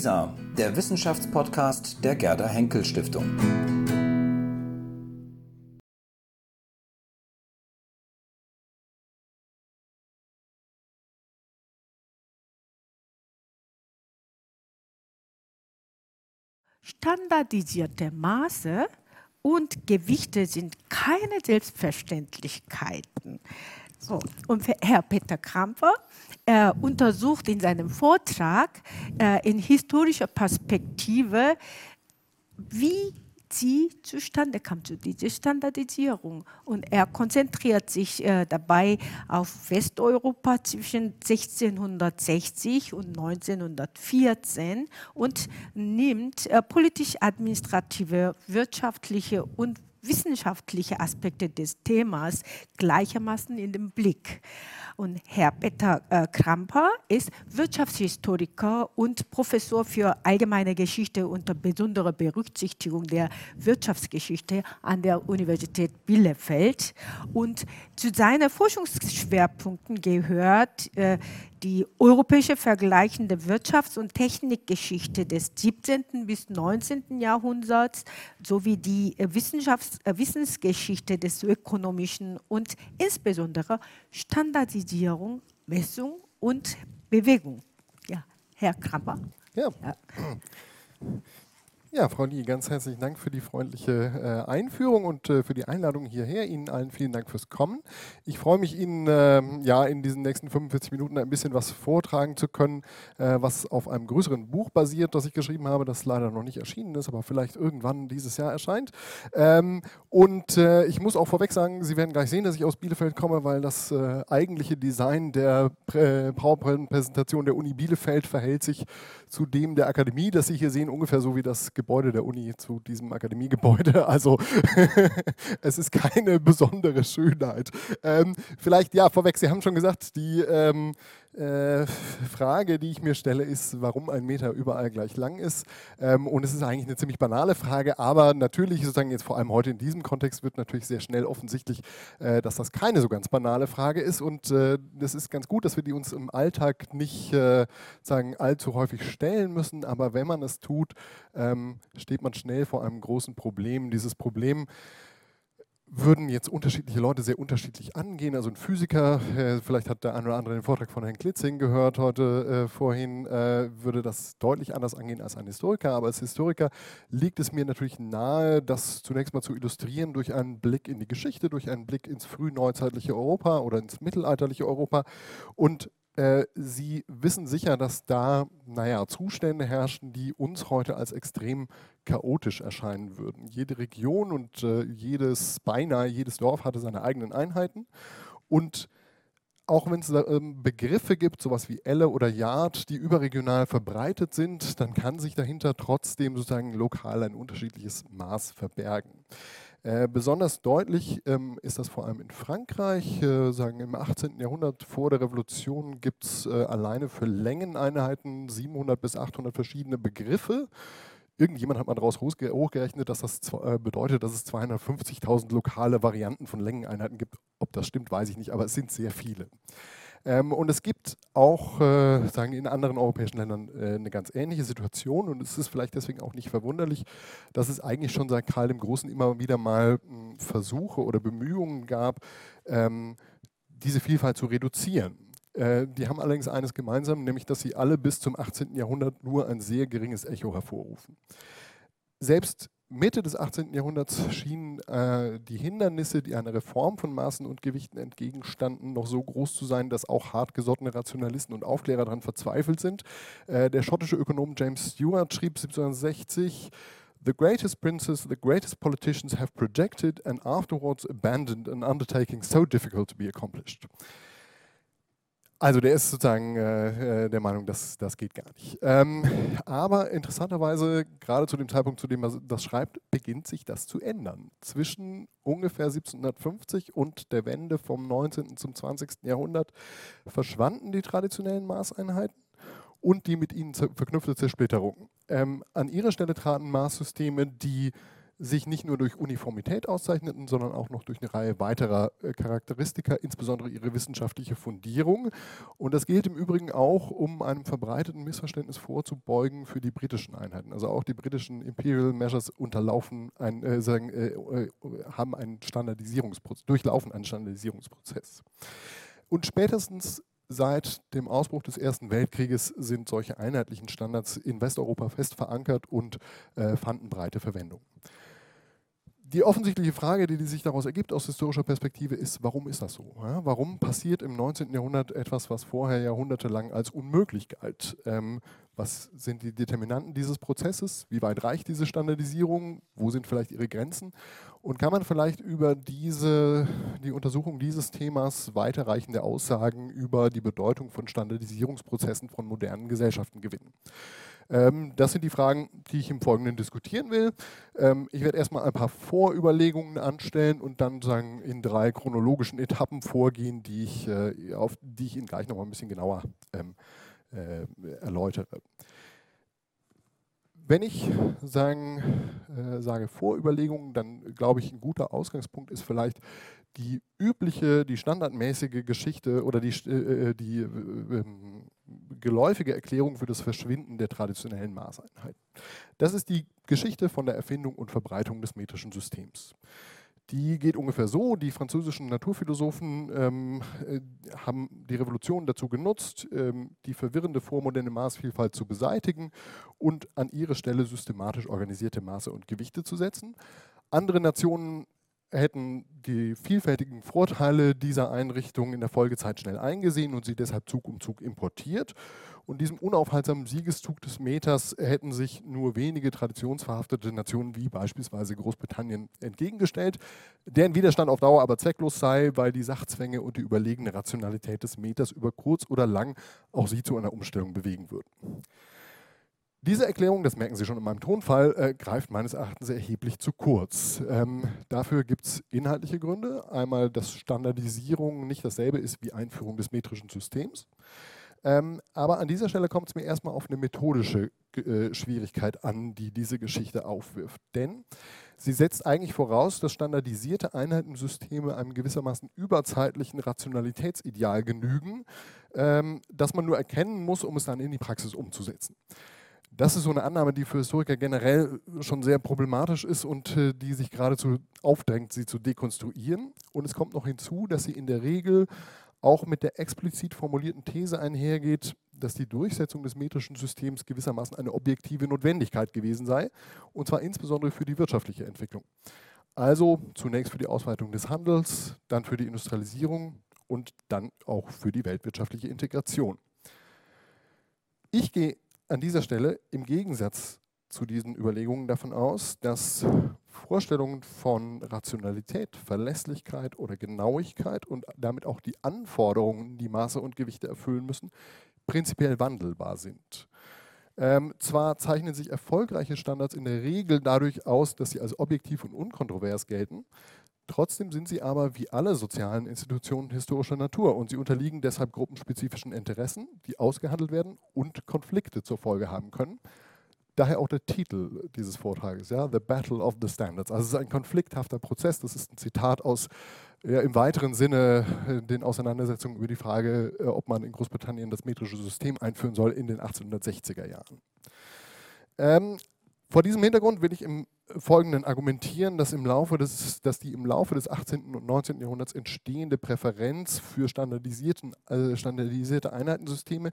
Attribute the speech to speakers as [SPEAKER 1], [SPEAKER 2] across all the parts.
[SPEAKER 1] WISA, der Wissenschaftspodcast der Gerda Henkel Stiftung.
[SPEAKER 2] Standardisierte Maße und Gewichte sind keine Selbstverständlichkeiten. So, und Herr Peter Kramper äh, untersucht in seinem Vortrag äh, in historischer Perspektive, wie sie zustande kam, zu dieser Standardisierung. Und er konzentriert sich äh, dabei auf Westeuropa zwischen 1660 und 1914 und nimmt äh, politisch-administrative, wirtschaftliche und wissenschaftliche Aspekte des Themas gleichermaßen in den Blick. Und Herr Peter äh, Kramper ist Wirtschaftshistoriker und Professor für allgemeine Geschichte unter besonderer Berücksichtigung der Wirtschaftsgeschichte an der Universität Bielefeld. Und zu seinen Forschungsschwerpunkten gehört äh, die europäische vergleichende Wirtschafts- und Technikgeschichte des 17. bis 19. Jahrhunderts sowie die äh, Wissenschafts äh, Wissensgeschichte des ökonomischen und insbesondere Standardisierung, Messung und Bewegung. Ja, Herr Krabber.
[SPEAKER 3] Ja. ja. Ja, Frau Lee, ganz herzlichen Dank für die freundliche äh, Einführung und äh, für die Einladung hierher. Ihnen allen vielen Dank fürs Kommen. Ich freue mich, Ihnen ähm, ja in diesen nächsten 45 Minuten ein bisschen was vortragen zu können, äh, was auf einem größeren Buch basiert, das ich geschrieben habe, das leider noch nicht erschienen ist, aber vielleicht irgendwann dieses Jahr erscheint. Ähm, und äh, ich muss auch vorweg sagen, Sie werden gleich sehen, dass ich aus Bielefeld komme, weil das äh, eigentliche Design der Prä PowerPoint-Präsentation der Uni Bielefeld verhält sich zu dem der Akademie, das Sie hier sehen, ungefähr so wie das Gebäude der Uni zu diesem Akademiegebäude. Also es ist keine besondere Schönheit. Ähm, vielleicht, ja, vorweg, Sie haben schon gesagt, die ähm, äh, Frage, die ich mir stelle, ist, warum ein Meter überall gleich lang ist. Ähm, und es ist eigentlich eine ziemlich banale Frage, aber natürlich, sozusagen jetzt vor allem heute in diesem Kontext, wird natürlich sehr schnell offensichtlich, äh, dass das keine so ganz banale Frage ist. Und äh, ist ganz gut, dass wir die uns im Alltag nicht äh, sagen, allzu häufig stellen müssen. Aber wenn man es tut, ähm, steht man schnell vor einem großen Problem. Dieses Problem, würden jetzt unterschiedliche Leute sehr unterschiedlich angehen. Also ein Physiker, äh, vielleicht hat der eine oder andere den Vortrag von Herrn Klitzing gehört heute äh, vorhin, äh, würde das deutlich anders angehen als ein Historiker. Aber als Historiker liegt es mir natürlich nahe, das zunächst mal zu illustrieren durch einen Blick in die Geschichte, durch einen Blick ins frühneuzeitliche Europa oder ins mittelalterliche Europa und äh, Sie wissen sicher, dass da, naja, Zustände herrschen, die uns heute als extrem chaotisch erscheinen würden. Jede Region und äh, jedes, beinahe jedes Dorf hatte seine eigenen Einheiten. Und auch wenn es ähm, Begriffe gibt, sowas wie Elle oder Yard, die überregional verbreitet sind, dann kann sich dahinter trotzdem sozusagen lokal ein unterschiedliches Maß verbergen. Äh, besonders deutlich ähm, ist das vor allem in Frankreich. Äh, sagen im 18. Jahrhundert vor der Revolution gibt es äh, alleine für Längeneinheiten 700 bis 800 verschiedene Begriffe. Irgendjemand hat mal daraus hochgerechnet, dass das äh, bedeutet, dass es 250.000 lokale Varianten von Längeneinheiten gibt. Ob das stimmt, weiß ich nicht, aber es sind sehr viele. Ähm, und es gibt auch, äh, sagen in anderen europäischen Ländern äh, eine ganz ähnliche Situation und es ist vielleicht deswegen auch nicht verwunderlich, dass es eigentlich schon seit Karl dem Großen immer wieder mal mh, hm, Versuche oder Bemühungen gab, ähm, diese Vielfalt zu reduzieren. Äh, die haben allerdings eines gemeinsam, nämlich dass sie alle bis zum 18. Jahrhundert nur ein sehr geringes Echo hervorrufen. Selbst Mitte des 18. Jahrhunderts schienen äh, die Hindernisse, die einer Reform von Maßen und Gewichten entgegenstanden, noch so groß zu sein, dass auch hartgesottene Rationalisten und Aufklärer daran verzweifelt sind. Äh, der schottische Ökonom James Stewart schrieb 1760, The greatest princes, the greatest politicians have projected and afterwards abandoned an undertaking so difficult to be accomplished. Also der ist sozusagen äh, äh, der Meinung, dass das geht gar nicht. Ähm, aber interessanterweise, gerade zu dem Zeitpunkt, zu dem er das schreibt, beginnt sich das zu ändern. Zwischen ungefähr 1750 und der Wende vom 19. zum 20. Jahrhundert verschwanden die traditionellen Maßeinheiten und die mit ihnen verknüpfte Zersplitterung. Ähm, an ihrer Stelle traten Maßsysteme, die sich nicht nur durch Uniformität auszeichneten, sondern auch noch durch eine Reihe weiterer äh, Charakteristika, insbesondere ihre wissenschaftliche Fundierung. Und das gilt im Übrigen auch, um einem verbreiteten Missverständnis vorzubeugen für die britischen Einheiten. Also auch die britischen Imperial Measures unterlaufen ein, äh, sagen, äh, äh haben einen Standardisierungsprozess, durchlaufen einen Standardisierungsprozess. Und spätestens Seit dem Ausbruch des Ersten Weltkrieges sind solche einheitlichen Standards in Westeuropa fest verankert und äh, fanden breite Verwendung die offensichtliche Frage, die, die, sich daraus ergibt aus historischer Perspektive, ist, warum ist das so? Ja, warum passiert im 19. Jahrhundert etwas, was vorher jahrhundertelang als unmöglich galt? Ähm, was sind die Determinanten dieses Prozesses? Wie weit reicht diese Standardisierung? Wo sind vielleicht ihre Grenzen? Und kann man vielleicht über diese, die Untersuchung dieses Themas weiterreichende Aussagen über die Bedeutung von Standardisierungsprozessen von modernen Gesellschaften gewinnen? Ähm, das sind die Fragen, die ich im Folgenden diskutieren will. Ähm, ich werde erstmal ein paar Vorüberlegungen anstellen und dann sagen, in drei chronologischen Etappen vorgehen, die ich, äh, auf die ich Ihnen gleich noch mal ein bisschen genauer ähm, äh, erläutere. Wenn ich sagen, äh, sage Vorüberlegungen, dann glaube ich, ein guter Ausgangspunkt ist vielleicht die übliche, die standardmäßige Geschichte oder die, äh, die äh, ähm, geläufige Erklärung für das Verschwinden der traditionellen Maßeinheiten. Das ist die Geschichte von der Erfindung und Verbreitung des metrischen Systems. Die geht ungefähr so. Die französischen Naturphilosophen ähm, äh, haben die Revolution dazu genutzt, ähm, die verwirrende vormoderne Maßvielfalt zu beseitigen und an ihre Stelle systematisch organisierte Maße und Gewichte zu setzen. Andere Nationen hätten die vielfältigen Vorteile dieser Einrichtung in der Folgezeit schnell eingesehen und sie deshalb Zug um Zug importiert. Und diesem unaufhaltsamen Siegeszug des Meters hätten sich nur wenige traditionsverhaftete Nationen wie beispielsweise Großbritannien entgegengestellt, deren Widerstand auf Dauer aber zwecklos sei, weil die Sachzwänge und die überlegene Rationalität des Meters über kurz oder lang auch sie zu einer Umstellung bewegen würden. Diese Erklärung, das merken Sie schon in meinem Tonfall, äh, greift meines Erachtens erheblich zu kurz. Ähm, dafür gibt es inhaltliche Gründe. Einmal, dass Standardisierung nicht dasselbe ist wie Einführung des metrischen Systems. Ähm, aber an dieser Stelle kommt es mir erstmal auf eine methodische äh, Schwierigkeit an, die diese Geschichte aufwirft. Denn sie setzt eigentlich voraus, dass standardisierte Einheitensysteme einem gewissermaßen überzeitlichen Rationalitätsideal genügen, ähm, das man nur erkennen muss, um es dann in die Praxis umzusetzen. Das ist so eine Annahme, die für Historiker generell schon sehr problematisch ist und äh, die sich geradezu aufdrängt, sie zu dekonstruieren. Und es kommt noch hinzu, dass sie in der Regel auch mit der explizit formulierten These einhergeht, dass die Durchsetzung des metrischen Systems gewissermaßen eine objektive Notwendigkeit gewesen sei, und zwar insbesondere für die wirtschaftliche Entwicklung. Also zunächst für die Ausweitung des Handels, dann für die Industrialisierung und dann auch für die weltwirtschaftliche Integration. Ich gehe an dieser Stelle im Gegensatz zu diesen Überlegungen davon aus, dass Vorstellungen von Rationalität, Verlässlichkeit oder Genauigkeit und damit auch die Anforderungen, die Maße und Gewichte erfüllen müssen, prinzipiell wandelbar sind. Ähm, zwar zeichnen sich erfolgreiche Standards in der Regel dadurch aus, dass sie als objektiv und unkontrovers gelten, Trotzdem sind sie aber wie alle sozialen Institutionen historischer Natur und sie unterliegen deshalb gruppenspezifischen Interessen, die ausgehandelt werden und Konflikte zur Folge haben können. Daher auch der Titel dieses Vortrages, ja, The Battle of the Standards. Also es ist ein konflikthafter Prozess. Das ist ein Zitat aus ja, im weiteren Sinne äh, den Auseinandersetzungen über die Frage, äh, ob man in Großbritannien das metrische System einführen soll in den 1860er Jahren. Ähm, vor diesem Hintergrund will ich im Folgenden argumentieren, dass, im Laufe des, dass die im Laufe des 18. und 19. Jahrhunderts entstehende Präferenz für standardisierten, äh, standardisierte Einheitensysteme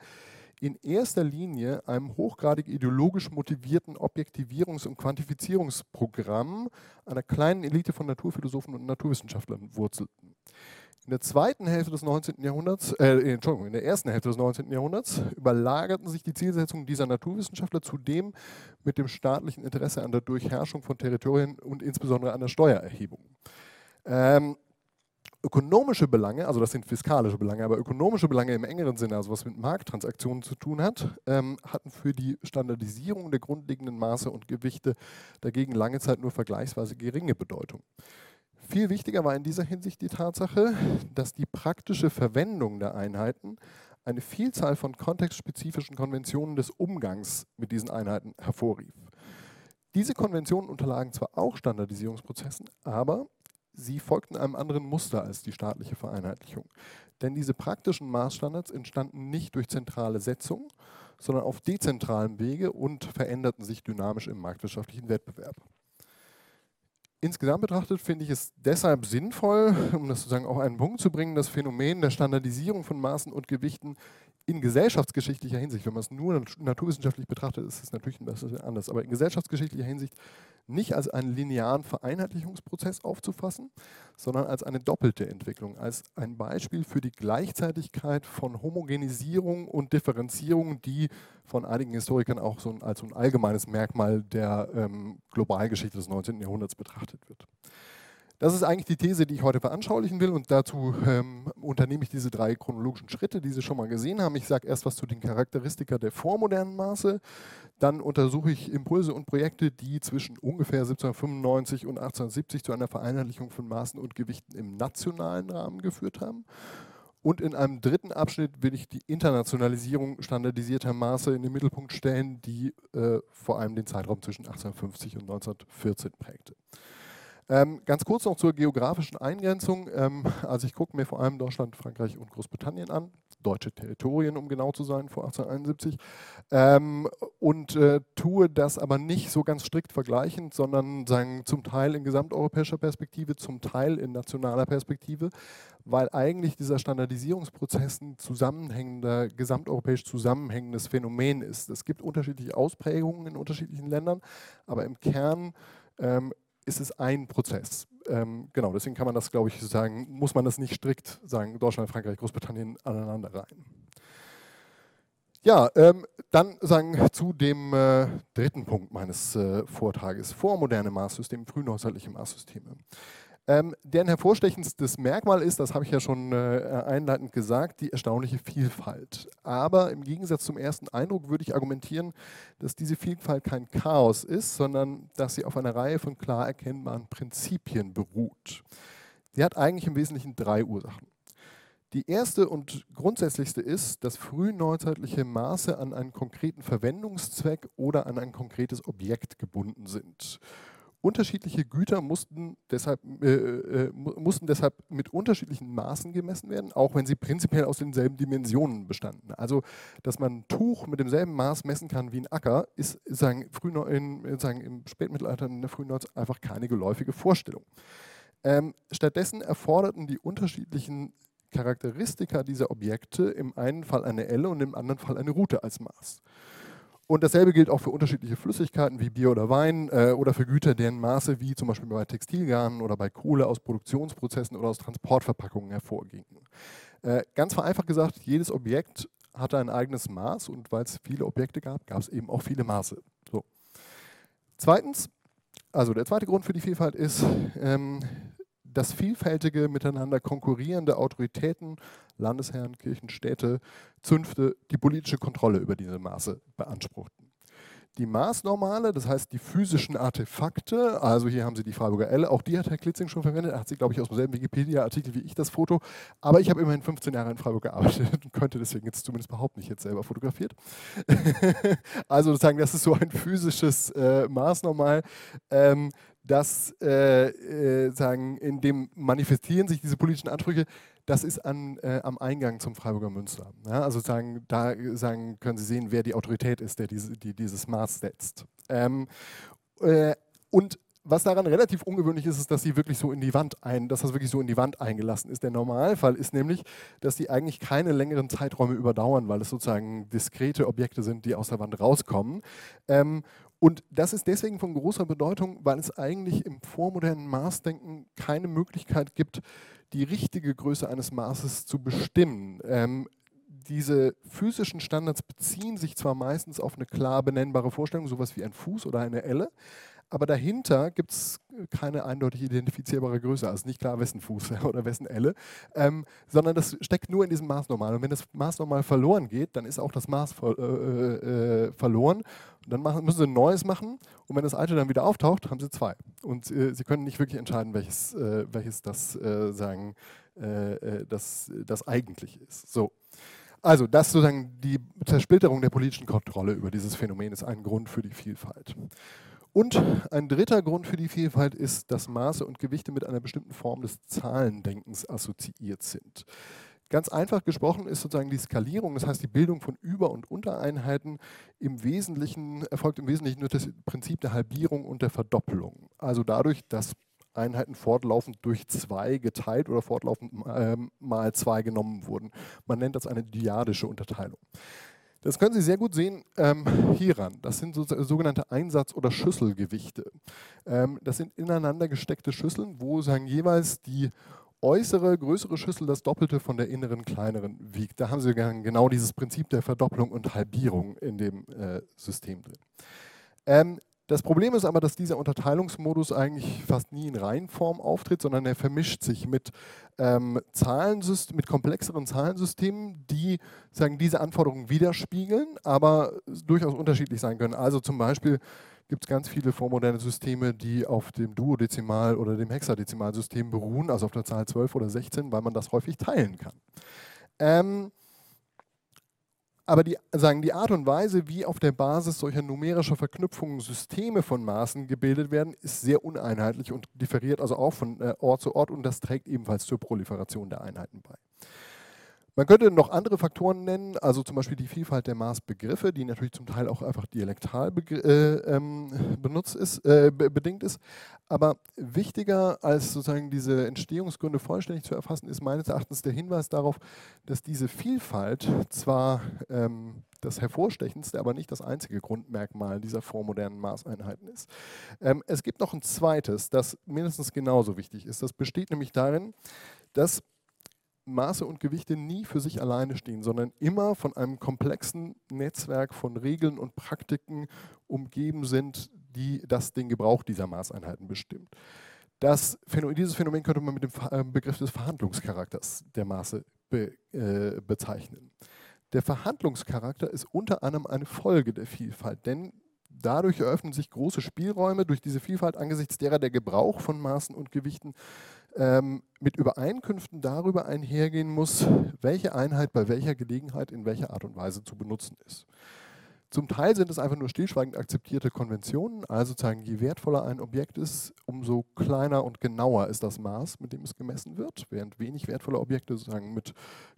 [SPEAKER 3] in erster Linie einem hochgradig ideologisch motivierten Objektivierungs- und Quantifizierungsprogramm einer kleinen Elite von Naturphilosophen und Naturwissenschaftlern wurzelten. In der zweiten Hälfte des 19. Jahrhunderts, äh, Entschuldigung, in der ersten Hälfte des 19. Jahrhunderts überlagerten sich die Zielsetzungen dieser Naturwissenschaftler zudem mit dem staatlichen Interesse an der Durchherrschung von Territorien und insbesondere an der Steuererhebung. Ähm, ökonomische Belange, also das sind fiskalische Belange, aber ökonomische Belange im engeren Sinne, also was mit Markttransaktionen zu tun hat, ähm, hatten für die Standardisierung der grundlegenden Maße und Gewichte dagegen lange Zeit nur vergleichsweise geringe Bedeutung. Viel wichtiger war in dieser Hinsicht die Tatsache, dass die praktische Verwendung der Einheiten eine Vielzahl von kontextspezifischen Konventionen des Umgangs mit diesen Einheiten hervorrief. Diese Konventionen unterlagen zwar auch Standardisierungsprozessen, aber sie folgten einem anderen Muster als die staatliche Vereinheitlichung. Denn diese praktischen Maßstandards entstanden nicht durch zentrale Setzung, sondern auf dezentralem Wege und veränderten sich dynamisch im marktwirtschaftlichen Wettbewerb. Insgesamt betrachtet finde ich es deshalb sinnvoll, um das sozusagen auf einen Punkt zu bringen, das Phänomen der Standardisierung von Maßen und Gewichten in gesellschaftsgeschichtlicher Hinsicht, wenn man es nur naturwissenschaftlich betrachtet, ist es natürlich ein bisschen anders, aber in gesellschaftsgeschichtlicher Hinsicht nicht als einen linearen Vereinheitlichungsprozess aufzufassen, sondern als eine doppelte Entwicklung, als ein Beispiel für die Gleichzeitigkeit von Homogenisierung und Differenzierung, die von einigen Historikern auch so ein, als ein allgemeines Merkmal der ähm, Globalgeschichte des 19. Jahrhunderts betrachtet wird. Das ist eigentlich die These, die ich heute veranschaulichen will und dazu ähm, unternehme ich diese drei chronologischen Schritte, die Sie schon mal gesehen haben. Ich sage erst was zu den Charakteristika der vormodernen Maße, dann untersuche ich Impulse und Projekte, die zwischen ungefähr 1795 und 1870 zu einer Vereinheitlichung von Maßen und Gewichten im nationalen Rahmen geführt haben. Und in einem dritten Abschnitt will ich die Internationalisierung standardisierter Maße in den Mittelpunkt stellen, die äh, vor allem den Zeitraum zwischen 1850 und 1914 prägte. Ähm, ganz kurz noch zur geografischen Eingrenzung. Ähm, also ich gucke mir vor allem Deutschland, Frankreich und Großbritannien an, deutsche Territorien, um genau zu sein, vor 1871, ähm, und äh, tue das aber nicht so ganz strikt vergleichend, sondern sagen, zum Teil in gesamteuropäischer Perspektive, zum Teil in nationaler Perspektive, weil eigentlich dieser Standardisierungsprozess ein zusammenhängender, gesamteuropäisch zusammenhängendes Phänomen ist. Es gibt unterschiedliche Ausprägungen in unterschiedlichen Ländern, aber im Kern ähm, ist es ein Prozess. Ähm, genau, deswegen kann man das, glaube ich, sagen, muss man das nicht strikt sagen, Deutschland, Frankreich, Großbritannien aneinander rein. Ja, ähm, dann sagen zu dem äh, dritten Punkt meines äh, Vortrages, vormoderne Maßsysteme, frühneuzeitliche Maßsysteme. Ähm, deren hervorstechendstes Merkmal ist, das habe ich ja schon äh, einleitend gesagt, die erstaunliche Vielfalt. Aber im Gegensatz zum ersten Eindruck würde ich argumentieren, dass diese Vielfalt kein Chaos ist, sondern dass sie auf einer Reihe von klar erkennbaren Prinzipien beruht. Sie hat eigentlich im Wesentlichen drei Ursachen. Die erste und grundsätzlichste ist, dass frühneuzeitliche Maße an einen konkreten Verwendungszweck oder an ein konkretes Objekt gebunden sind. Unterschiedliche Güter mussten deshalb, äh, äh, mussten deshalb mit unterschiedlichen Maßen gemessen werden, auch wenn sie prinzipiell aus denselben Dimensionen bestanden. Also, dass man ein Tuch mit demselben Maß messen kann wie ein Acker, ist sagen, in, sagen, im Spätmittelalter in der Frühneuzeit einfach keine geläufige Vorstellung. Ähm, stattdessen erforderten die unterschiedlichen Charakteristika dieser Objekte im einen Fall eine Elle und im anderen Fall eine Route als Maß. Und dasselbe gilt auch für unterschiedliche Flüssigkeiten wie Bier oder Wein äh, oder für Güter, deren Maße wie zum Beispiel bei Textilgarnen oder bei Kohle aus Produktionsprozessen oder aus Transportverpackungen hervorgingen. Äh, ganz vereinfacht gesagt, jedes Objekt hatte ein eigenes Maß und weil es viele Objekte gab, gab es eben auch viele Maße. So. Zweitens, also der zweite Grund für die Vielfalt ist, ähm, dass vielfältige, miteinander konkurrierende Autoritäten, Landesherren, Kirchen, Städte, Zünfte die politische Kontrolle über diese Maße beanspruchten die Maßnormale, das heißt die physischen Artefakte, also hier haben Sie die Freiburger Elle, auch die hat Herr Klitzing schon verwendet, er hat sie, glaube ich, aus demselben Wikipedia-Artikel wie ich das Foto, aber ich habe immerhin 15 Jahre in Freiburg gearbeitet und könnte deswegen jetzt zumindest behaupten, ich jetzt selber fotografiert. also sozusagen, das ist so ein physisches äh, Maßnormal, ähm, das äh, äh, sagen, in dem manifestieren sich diese politischen Ansprüche, das ist an, äh, am Eingang zum Freiburger Münster. Ja, also sagen, da sagen, können Sie sehen, wer die Autorität ist, der diese, die dieses Maß setzt. Ähm, äh, und was daran relativ ungewöhnlich ist, ist, dass sie wirklich so in die Wand ein, dass das wirklich so in die Wand eingelassen ist. Der Normalfall ist nämlich, dass die eigentlich keine längeren Zeiträume überdauern, weil es sozusagen diskrete Objekte sind, die aus der Wand rauskommen. Ähm, und das ist deswegen von großer Bedeutung, weil es eigentlich im vormodernen Maßdenken keine Möglichkeit gibt, die richtige Größe eines Maßes zu bestimmen. Ähm, diese physischen Standards beziehen sich zwar meistens auf eine klar benennbare Vorstellung, sowas wie ein Fuß oder eine Elle, aber dahinter gibt es keine eindeutig identifizierbare Größe, also nicht klar, wessen Fuß oder wessen Elle, ähm, sondern das steckt nur in diesem Maßnormal. Und wenn das Maßnormal verloren geht, dann ist auch das Maß ver äh, äh, verloren. Und dann machen, müssen sie ein neues machen. Und wenn das alte dann wieder auftaucht, haben sie zwei. Und äh, sie können nicht wirklich entscheiden, welches, äh, welches das äh, sagen, äh, das, das eigentlich ist. So. Also, das sozusagen die Zersplitterung der politischen Kontrolle über dieses Phänomen ist ein Grund für die Vielfalt. Und ein dritter Grund für die Vielfalt ist, dass Maße und Gewichte mit einer bestimmten Form des Zahlendenkens assoziiert sind. Ganz einfach gesprochen ist sozusagen die Skalierung, das heißt die Bildung von Über- und Untereinheiten, im Wesentlichen, erfolgt im Wesentlichen nur das Prinzip der Halbierung und der Verdoppelung. Also dadurch, dass Einheiten fortlaufend durch zwei geteilt oder fortlaufend äh, mal zwei genommen wurden. Man nennt das eine dyadische Unterteilung. Das können Sie sehr gut sehen ähm, hieran. Das sind so, sogenannte Einsatz- oder Schüsselgewichte. Ähm, das sind ineinander gesteckte Schüsseln, wo sagen jeweils die äußere, größere Schüssel das Doppelte von der inneren, kleineren wiegt. Da haben Sie genau dieses Prinzip der Verdopplung und Halbierung in dem äh, System drin. Ähm, das Problem ist aber, dass dieser Unterteilungsmodus eigentlich fast nie in Reihenform auftritt, sondern er vermischt sich mit, ähm, mit komplexeren Zahlensystemen, die sagen, diese Anforderungen widerspiegeln, aber durchaus unterschiedlich sein können. Also zum Beispiel gibt es ganz viele vormoderne Systeme, die auf dem Duodezimal- oder dem Hexadezimalsystem beruhen, also auf der Zahl 12 oder 16, weil man das häufig teilen kann. Ähm, aber die, sagen, die Art und Weise, wie auf der Basis solcher numerischer Verknüpfungen Systeme von Maßen gebildet werden, ist sehr uneinheitlich und differiert also auch von äh, Ort zu Ort und das trägt ebenfalls zur Proliferation der Einheiten bei. Man könnte noch andere Faktoren nennen, also zum Beispiel die Vielfalt der Maßbegriffe, die natürlich zum Teil auch einfach dialektal äh, ähm, benutzt ist, äh, bedingt ist. Aber wichtiger als sozusagen diese Entstehungsgründe vollständig zu erfassen, ist meines Erachtens der Hinweis darauf, dass diese Vielfalt zwar ähm, das hervorstechendste, aber nicht das einzige Grundmerkmal dieser vormodernen Maßeinheiten ist. Ähm, es gibt noch ein zweites, das mindestens genauso wichtig ist. Das besteht nämlich darin, dass Maße und Gewichte nie für sich alleine stehen, sondern immer von einem komplexen Netzwerk von Regeln und Praktiken umgeben sind, die das den Gebrauch dieser Maßeinheiten bestimmt. Das, dieses Phänomen könnte man mit dem äh, Begriff des Verhandlungscharakters der Maße be, äh, bezeichnen. Der Verhandlungscharakter ist unter anderem eine Folge der Vielfalt, denn dadurch eröffnen sich große Spielräume durch diese Vielfalt angesichts derer der Gebrauch von Maßen und Gewichten ähm, mit Übereinkünften darüber einhergehen muss, welche Einheit bei welcher Gelegenheit in welcher Art und Weise zu benutzen ist. Zum Teil sind es einfach nur stillschweigend akzeptierte Konventionen, also zeigen, je wertvoller ein Objekt ist, umso kleiner und genauer ist das Maß, mit dem es gemessen wird, während wenig wertvolle Objekte sozusagen mit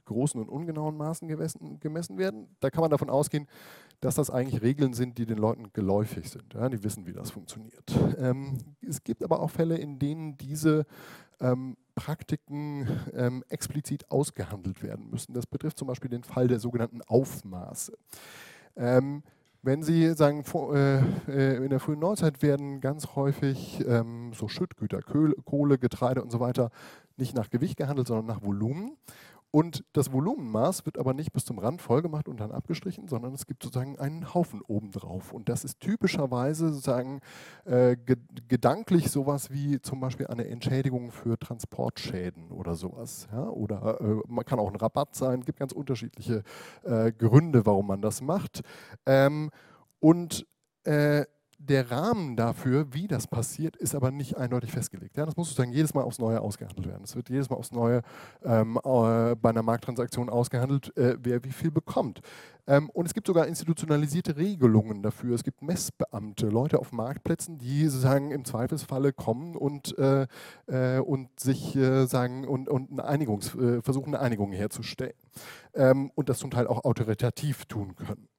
[SPEAKER 3] großen und ungenauen Maßen gemessen werden. Da kann man davon ausgehen, dass das eigentlich Regeln sind, die den Leuten geläufig sind. Ja, die wissen, wie das funktioniert. Ähm, es gibt aber auch Fälle, in denen diese ähm, Praktiken ähm, explizit ausgehandelt werden müssen. Das betrifft zum Beispiel den Fall der sogenannten Aufmaße. Ähm, wenn Sie sagen, äh, äh in der frühen Neuzeit werden ganz häufig ähm, so Schüttgüter, Kohle, Getreide und so weiter nicht nach Gewicht gehandelt, sondern nach Volumen. Und das Volumenmaß wird aber nicht bis zum Rand vollgemacht und dann abgestrichen, sondern es gibt sozusagen einen Haufen obendrauf. Und das ist typischerweise sozusagen äh, ge gedanklich sowas wie zum Beispiel eine Entschädigung für Transportschäden oder sowas. Ja? Oder äh, man kann auch ein Rabatt sein, es gibt ganz unterschiedliche äh, Gründe, warum man das macht. Ähm, und äh, der Rahmen dafür, wie das passiert, ist aber nicht eindeutig festgelegt. Ja, das muss sozusagen jedes Mal aufs Neue ausgehandelt werden. Es wird jedes Mal aufs Neue ähm, äh, bei einer Markttransaktion ausgehandelt, äh, wer wie viel bekommt. Ähm, und es gibt sogar institutionalisierte Regelungen dafür. Es gibt Messbeamte, Leute auf Marktplätzen, die sozusagen im Zweifelsfalle kommen und, äh, äh und sich äh, sagen und, und eine Einigungs, äh, versuchen, eine Einigung herzustellen. Ähm, und das zum Teil auch autoritativ tun können.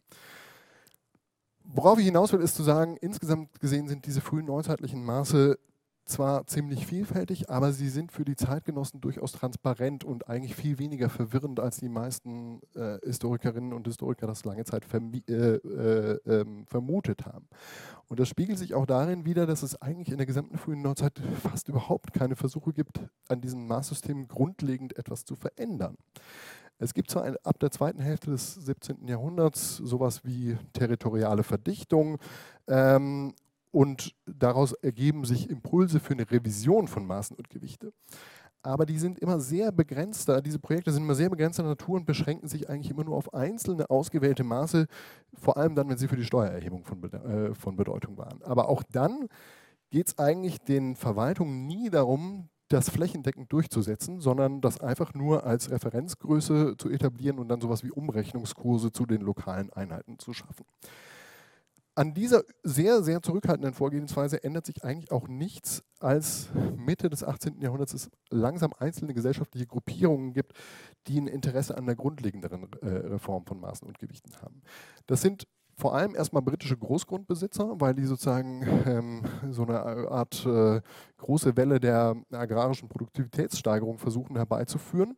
[SPEAKER 3] Worauf ich hinaus will, ist zu sagen, insgesamt gesehen sind diese frühen neuzeitlichen Maße zwar ziemlich vielfältig, aber sie sind für die Zeitgenossen durchaus transparent und eigentlich viel weniger verwirrend, als die meisten äh, Historikerinnen und Historiker das lange Zeit äh, äh, ähm, vermutet haben. Und das spiegelt sich auch darin wider, dass es eigentlich in der gesamten frühen Neuzeit fast überhaupt keine Versuche gibt, an diesem Maßsystem grundlegend etwas zu verändern. Es gibt zwar ab der zweiten Hälfte des 17. Jahrhunderts sowas wie territoriale Verdichtung ähm, und daraus ergeben sich Impulse für eine Revision von Maßen und Gewichte. Aber die sind immer sehr begrenzter, diese Projekte sind immer sehr begrenzter Natur und beschränken sich eigentlich immer nur auf einzelne ausgewählte Maße, vor allem dann, wenn sie für die Steuererhebung von, äh, von Bedeutung waren. Aber auch dann geht es eigentlich den Verwaltungen nie darum, das flächendeckend durchzusetzen, sondern das einfach nur als Referenzgröße zu etablieren und dann sowas wie Umrechnungskurse zu den lokalen Einheiten zu schaffen. an dieser sehr, sehr zurückhaltenden Vorgehensweise ändert sich eigentlich auch nichts, als Mitte des 18. Jahrhunderts es langsam einzelne gesellschaftliche Gruppierungen gibt, die ein Interesse an der grundlegenderen äh, Reform von Maßen und Gewichten haben. Das sind vor allem erstmal britische Großgrundbesitzer, weil die sozusagen ähm, so eine Art äh, große Welle der agrarischen Produktivitätssteigerung versuchen herbeizuführen.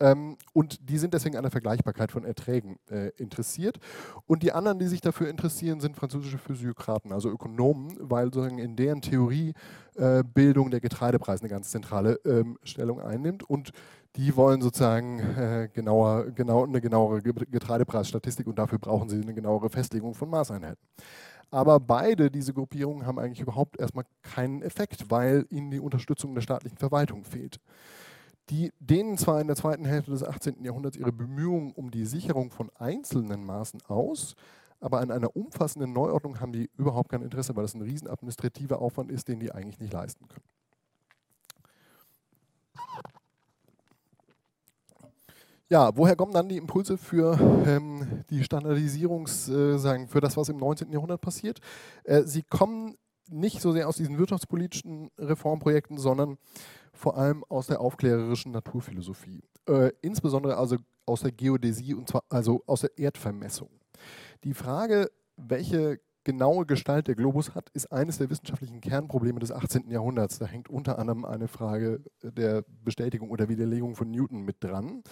[SPEAKER 3] Ähm, und die sind deswegen an der Vergleichbarkeit von Erträgen äh, interessiert. Und die anderen, die sich dafür interessieren, sind französische Physiokraten, also Ökonomen, weil sozusagen in deren Theorie äh, Bildung der Getreidepreis eine ganz zentrale ähm, Stellung einnimmt. Und die wollen sozusagen äh, genauer, genau, eine genauere Getreidepreisstatistik und dafür brauchen sie eine genauere Festlegung von Maßeinheiten. Aber beide diese Gruppierungen haben eigentlich überhaupt erstmal keinen Effekt, weil ihnen die Unterstützung der staatlichen Verwaltung fehlt die dehnen zwar in der zweiten Hälfte des 18. Jahrhunderts ihre Bemühungen um die Sicherung von einzelnen Maßen aus, aber an einer umfassenden Neuordnung haben die überhaupt kein Interesse, weil das ein riesen administrativer Aufwand ist, den die eigentlich nicht leisten können. Ja, woher kommen dann die Impulse für ähm, die Standardisierungs, äh, sagen, für das, was im 19. Jahrhundert passiert? Äh, sie kommen nicht so sehr aus diesen wirtschaftspolitischen Reformprojekten, sondern vor allem aus der aufklärerischen Naturphilosophie. Äh, insbesondere also aus der Geodäsie und zwar also aus der Erdvermessung. Die Frage, welche genaue Gestalt der Globus hat, ist eines der wissenschaftlichen Kernprobleme des 18. Jahrhunderts. Da hängt unter anderem eine Frage der Bestätigung oder Widerlegung von Newton mit dran.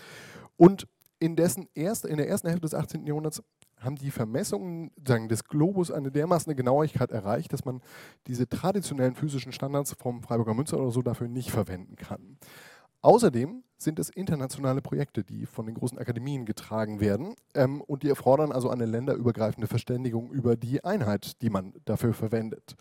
[SPEAKER 3] Und in, dessen erst, in der ersten Hälfte des 18. Jahrhunderts haben die Vermessungen sagen, des Globus eine dermaßen Genauigkeit erreicht, dass man diese traditionellen physischen Standards vom Freiburger Münzer oder so dafür nicht verwenden kann. Außerdem sind es internationale Projekte, die von den großen Akademien getragen werden ähm, und die erfordern also eine länderübergreifende Verständigung über die Einheit, die man dafür verwendet.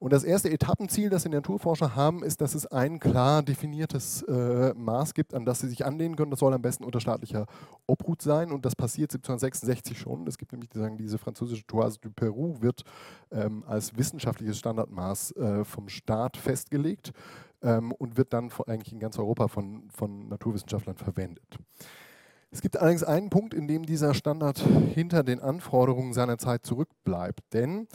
[SPEAKER 3] Und das erste Etappenziel, das die Naturforscher haben, ist, dass es ein klar definiertes äh, Maß gibt, an das sie sich anlehnen können. Das soll am besten unter staatlicher Obhut sein. Und das passiert 1766 schon. Es gibt nämlich sagen, diese französische Toise du Peru wird ähm, als wissenschaftliches Standardmaß äh, vom Staat festgelegt ähm, und wird dann von, eigentlich in ganz Europa von, von Naturwissenschaftlern verwendet. Es gibt allerdings einen Punkt, in dem dieser Standard hinter den Anforderungen seiner Zeit zurückbleibt. Denn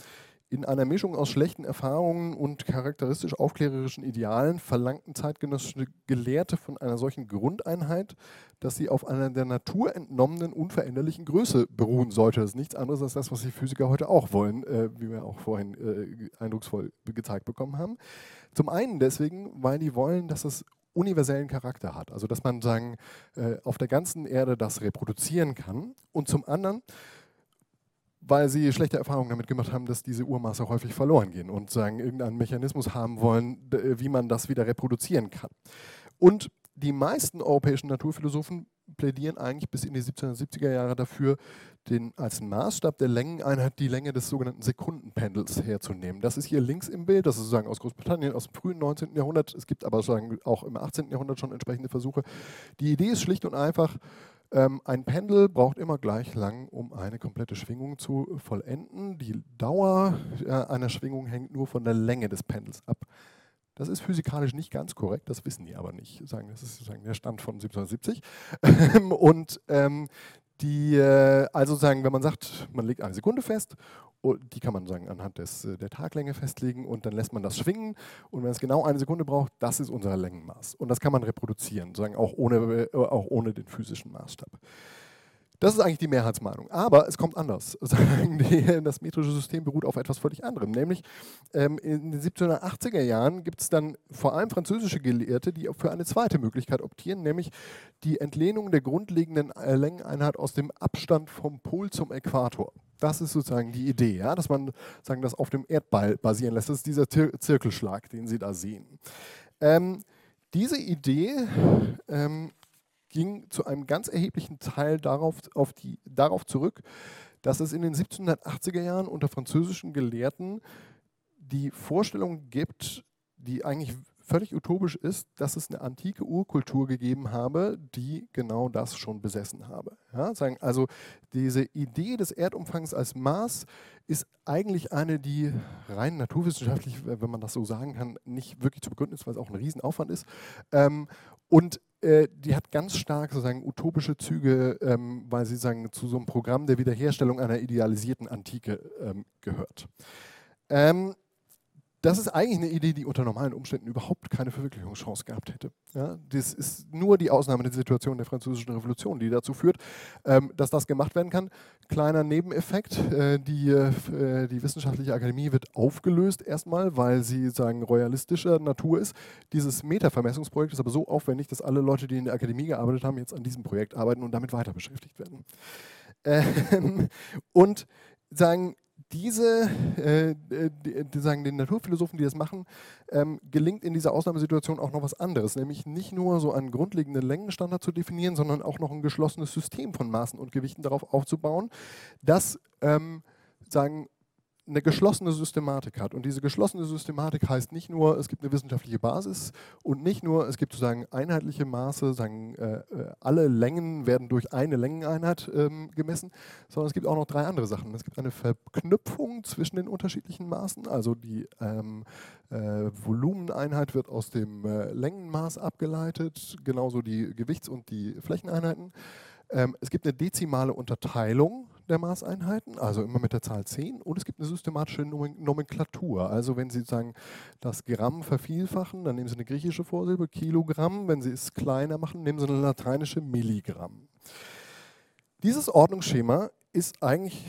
[SPEAKER 3] in einer Mischung aus schlechten Erfahrungen und charakteristisch aufklärerischen Idealen verlangten zeitgenössische Gelehrte von einer solchen Grundeinheit, dass sie auf einer der Natur entnommenen unveränderlichen Größe beruhen sollte. Das ist nichts anderes als das, was die Physiker heute auch wollen, äh, wie wir auch vorhin äh, eindrucksvoll gezeigt bekommen haben. Zum einen deswegen, weil die wollen, dass es universellen Charakter hat, also dass man sagen, äh, auf der ganzen Erde das reproduzieren kann. Und zum anderen, weil sie schlechte Erfahrungen damit gemacht haben, dass diese Urmaße häufig verloren gehen und sagen, irgendeinen Mechanismus haben wollen, wie man das wieder reproduzieren kann. Und die meisten europäischen Naturphilosophen plädieren eigentlich bis in die 1770er Jahre dafür, den, als Maßstab der Längeneinheit die Länge des sogenannten Sekundenpendels herzunehmen. Das ist hier links im Bild, das ist sozusagen aus Großbritannien, aus dem frühen 19. Jahrhundert. Es gibt aber sozusagen auch im 18. Jahrhundert schon entsprechende Versuche. Die Idee ist schlicht und einfach, ähm, ein Pendel braucht immer gleich lang, um eine komplette Schwingung zu vollenden. Die Dauer äh, einer Schwingung hängt nur von der Länge des Pendels ab. Das ist physikalisch nicht ganz korrekt, das wissen die aber nicht. Sagen, das ist sozusagen der Stand von 1770. und ähm, die, äh, also sagen, wenn man sagt, man legt eine Sekunde fest, die kann man sagen anhand des, äh, der Taglänge festlegen und dann lässt man das schwingen und wenn es genau eine Sekunde braucht, das ist unser Längenmaß. Und das kann man reproduzieren, sagen auch ohne, äh, auch ohne den physischen Maßstab. Das ist eigentlich die Mehrheitsmeinung. Aber es kommt anders. Das metrische System beruht auf etwas völlig anderem. Nämlich ähm, in den 1780er Jahren gibt es dann vor allem französische Gelehrte, die für eine zweite Möglichkeit optieren, nämlich die Entlehnung der grundlegenden äh, Längeneinheit aus dem Abstand vom Pol zum Äquator. Das ist sozusagen die Idee, ja? dass man sagen, das auf dem Erdball basieren lässt. Das ist dieser Zir Zirkelschlag, den Sie da sehen. Ähm, diese Idee ähm, ging zu einem ganz erheblichen Teil darauf, die, darauf zurück, dass es in den 1780er Jahren unter französischen Gelehrten die Vorstellung gibt, die eigentlich völlig utopisch ist, dass es eine antike Urkultur gegeben habe, die genau das schon besessen habe. Ja, sagen, also diese Idee des Erdumfangs als Maß ist eigentlich eine, die rein naturwissenschaftlich, wenn man das so sagen kann, nicht wirklich zu begründen ist, weil es auch ein Riesenaufwand ist. Ähm, und äh, die hat ganz stark sozusagen utopische Züge, ähm, weil sie sagen, zu so einem Programm der Wiederherstellung einer idealisierten Antike ähm, gehört. Ähm, das ist eigentlich eine Idee, die unter normalen Umständen überhaupt keine Verwirklichungschance gehabt hätte. Ja, das ist nur die Ausnahme der Situation der Französischen Revolution, die dazu führt, ähm, dass das gemacht werden kann. Kleiner Nebeneffekt, äh, die, äh, die Wissenschaftliche Akademie wird aufgelöst erstmal, weil sie sagen royalistischer Natur ist. Dieses Meta-Vermessungsprojekt ist aber so aufwendig, dass alle Leute, die in der Akademie gearbeitet haben, jetzt an diesem Projekt arbeiten und damit weiter beschäftigt werden. Ähm, und sagen, diese, äh, die, die sagen den Naturphilosophen, die das machen, ähm, gelingt in dieser Ausnahmesituation auch noch was anderes, nämlich nicht nur so einen grundlegenden Längenstandard zu definieren, sondern auch noch ein geschlossenes System von Maßen und Gewichten darauf aufzubauen, das ähm, sagen eine geschlossene Systematik hat. Und diese geschlossene Systematik heißt nicht nur, es gibt eine wissenschaftliche Basis und nicht nur, es gibt sozusagen einheitliche Maße, sagen, äh, äh, alle Längen werden durch eine Längeneinheit ähm, gemessen, sondern es gibt auch noch drei andere Sachen. Es gibt eine Verknüpfung zwischen den unterschiedlichen Maßen, also die ähm, äh, Volumeneinheit wird aus dem äh, Längenmaß abgeleitet, genauso die Gewichts- und die Flächeneinheiten. Ähm, es gibt eine dezimale Unterteilung der Maßeinheiten, also immer mit der Zahl 10. Und es gibt eine systematische Nomenklatur. Also wenn Sie sagen, das Gramm vervielfachen, dann nehmen Sie eine griechische Vorsilbe, Kilogramm. Wenn Sie es kleiner machen, nehmen Sie eine lateinische Milligramm. Dieses Ordnungsschema ist eigentlich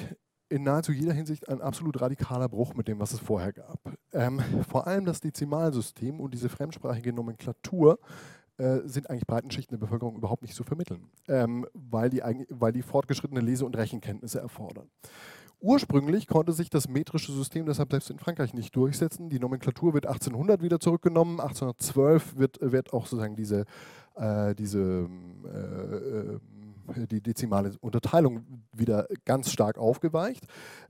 [SPEAKER 3] in nahezu jeder Hinsicht ein absolut radikaler Bruch mit dem, was es vorher gab. Ähm, vor allem das Dezimalsystem und diese fremdsprachige Nomenklatur äh, sind eigentlich breiten Schichten der Bevölkerung überhaupt nicht zu vermitteln, ähm, weil, die, weil die fortgeschrittene Lese- und Rechenkenntnisse erfordern. Ursprünglich konnte sich das metrische System deshalb selbst in Frankreich nicht durchsetzen. Die Nomenklatur wird 1800 wieder zurückgenommen. 1812 wird, wird auch sozusagen diese, äh, diese äh, äh, die dezimale Unterteilung wieder ganz stark aufgeweicht.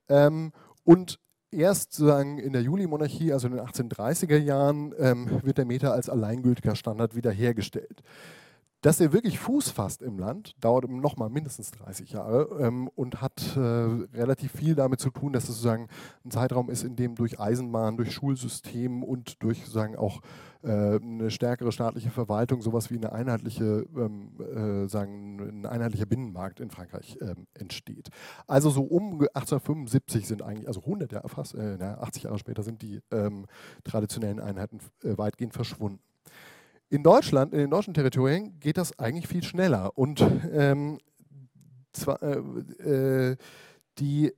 [SPEAKER 3] Ähm, und erst sozusagen in der Juli-Monarchie, also in den 1830er Jahren, ähm, wird der Meter als alleingültiger Standard wiederhergestellt. Dass er wirklich Fuß fasst im Land, dauert nochmal mindestens 30 Jahre ähm, und hat äh, relativ viel damit zu tun, dass es sozusagen ein Zeitraum ist, in dem durch Eisenbahn, durch Schulsystem und durch sozusagen auch äh, eine stärkere staatliche Verwaltung sowas wie eine einheitliche, ähm, äh, sagen, ein einheitlicher Binnenmarkt in Frankreich ähm, entsteht. Also so um 1875 sind eigentlich, also 100 Jahre fast, äh, 80 Jahre später sind die ähm, traditionellen Einheiten äh, weitgehend verschwunden. In Deutschland, in den deutschen Territorien, geht das eigentlich viel schneller. Und ähm, zwar, äh, äh, die,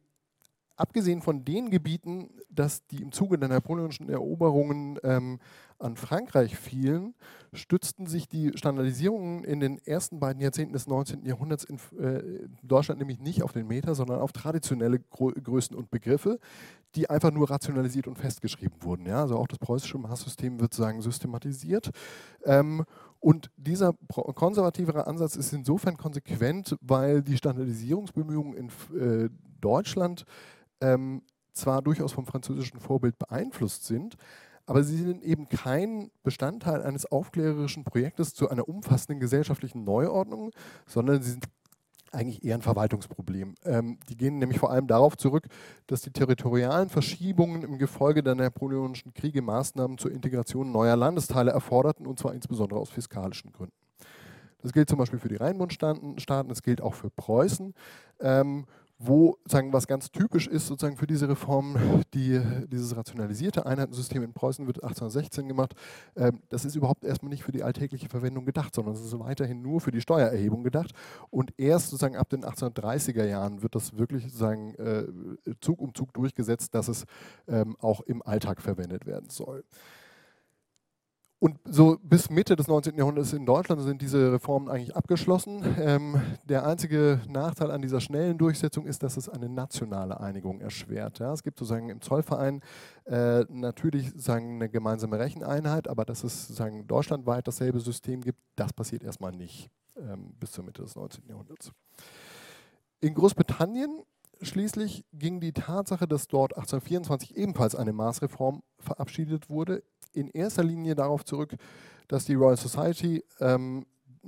[SPEAKER 3] abgesehen von den Gebieten, dass die im Zuge der napoleonischen Eroberungen ähm, an Frankreich fielen, stützten sich die Standardisierungen in den ersten beiden Jahrzehnten des 19. Jahrhunderts in äh, Deutschland nämlich nicht auf den Meter, sondern auf traditionelle Größen und Begriffe, die einfach nur rationalisiert und festgeschrieben wurden. Ja? Also auch das preußische Maßsystem wird sagen systematisiert. Ähm, und dieser konservativere Ansatz ist insofern konsequent, weil die Standardisierungsbemühungen in äh, Deutschland ähm, zwar durchaus vom französischen Vorbild beeinflusst sind, aber sie sind eben kein Bestandteil eines aufklärerischen Projektes zu einer umfassenden gesellschaftlichen Neuordnung, sondern sie sind eigentlich eher ein Verwaltungsproblem. Ähm, die gehen nämlich vor allem darauf zurück, dass die territorialen Verschiebungen im Gefolge der napoleonischen Kriege Maßnahmen zur Integration neuer Landesteile erforderten, und zwar insbesondere aus fiskalischen Gründen. Das gilt zum Beispiel für die Rheinbundstaaten, das gilt auch für Preußen. Ähm, wo sagen, was ganz typisch ist sozusagen für diese Reform, die, dieses rationalisierte Einheitensystem in Preußen wird 1816 gemacht. Ähm, das ist überhaupt erstmal nicht für die alltägliche Verwendung gedacht, sondern es ist weiterhin nur für die Steuererhebung gedacht. Und erst sozusagen ab den 1830er Jahren wird das wirklich sozusagen äh, Zug um Zug durchgesetzt, dass es ähm, auch im Alltag verwendet werden soll. Und so bis Mitte des 19. Jahrhunderts in Deutschland sind diese Reformen eigentlich abgeschlossen. Ähm, der einzige Nachteil an dieser schnellen Durchsetzung ist, dass es eine nationale Einigung erschwert. Ja, es gibt sozusagen im Zollverein äh, natürlich sozusagen eine gemeinsame Recheneinheit, aber dass es sozusagen deutschlandweit dasselbe System gibt, das passiert erstmal nicht ähm, bis zur Mitte des 19. Jahrhunderts. In Großbritannien schließlich ging die Tatsache, dass dort 1824 ebenfalls eine Maßreform verabschiedet wurde, in erster Linie darauf zurück, dass die Royal Society ähm,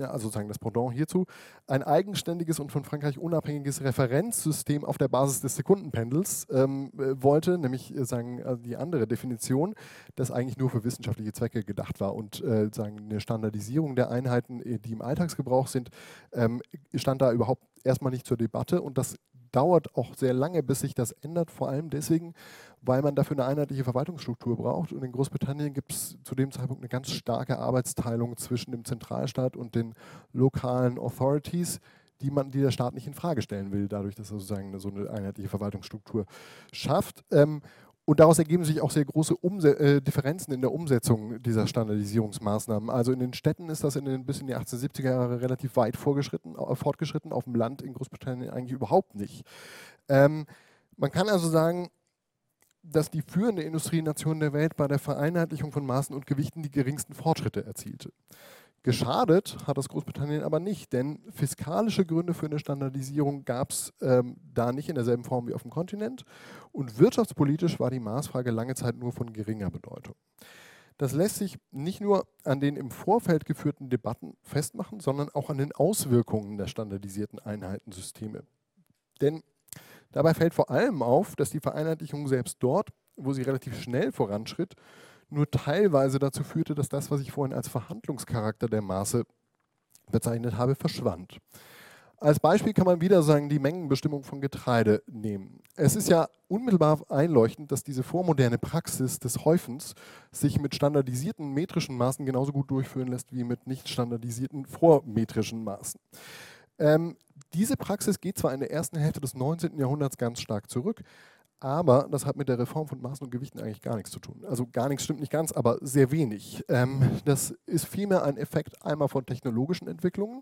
[SPEAKER 3] also sozusagen das Pendant hierzu, ein eigenständiges und von Frankreich unabhängiges Referenzsystem auf der Basis des Sekundenpendels ähm, äh, wollte, nämlich äh, sagen also die andere Definition, das eigentlich nur für wissenschaftliche Zwecke gedacht war und äh, sagen eine Standardisierung der Einheiten, äh, die im Alltagsgebrauch sind, ähm, stand da überhaupt erstmal nicht zur Debatte und das dauert auch sehr lange, bis sich das ändert, vor allem deswegen, weil man dafür eine einheitliche Verwaltungsstruktur braucht. Und in Großbritannien gibt es zu dem Zeitpunkt eine ganz starke Arbeitsteilung zwischen dem Zentralstaat und den lokalen Authorities, die, man, die der Staat nicht in Frage stellen will, dadurch, dass er sozusagen so eine einheitliche Verwaltungsstruktur schafft. Ähm, und daraus ergeben sich auch sehr große Umse äh, Differenzen in der Umsetzung dieser Standardisierungsmaßnahmen. Also in den Städten ist das in den, bis in die 1870er Jahre relativ weit vorgeschritten, fortgeschritten, auf dem Land in Großbritannien eigentlich überhaupt nicht. Ähm, man kann also sagen, dass die führende Industrienation der Welt bei der Vereinheitlichung von Maßen und Gewichten die geringsten Fortschritte erzielte. Geschadet hat das Großbritannien aber nicht, denn fiskalische Gründe für eine Standardisierung gab es ähm, da nicht in derselben Form wie auf dem Kontinent und wirtschaftspolitisch war die Maßfrage lange Zeit nur von geringer Bedeutung. Das lässt sich nicht nur an den im Vorfeld geführten Debatten festmachen, sondern auch an den Auswirkungen der standardisierten Einheitensysteme. Denn dabei fällt vor allem auf, dass die Vereinheitlichung selbst dort, wo sie relativ schnell voranschritt, nur teilweise dazu führte, dass das, was ich vorhin als Verhandlungscharakter der Maße bezeichnet habe, verschwand. Als Beispiel kann man wieder sagen, die Mengenbestimmung von Getreide nehmen. Es ist ja unmittelbar einleuchtend, dass diese vormoderne Praxis des Häufens sich mit standardisierten metrischen Maßen genauso gut durchführen lässt wie mit nicht standardisierten vormetrischen Maßen. Ähm, diese Praxis geht zwar in der ersten Hälfte des 19. Jahrhunderts ganz stark zurück, aber das hat mit der Reform von Maßen und Gewichten eigentlich gar nichts zu tun. Also gar nichts stimmt nicht ganz, aber sehr wenig. Ähm, das ist vielmehr ein Effekt einmal von technologischen Entwicklungen.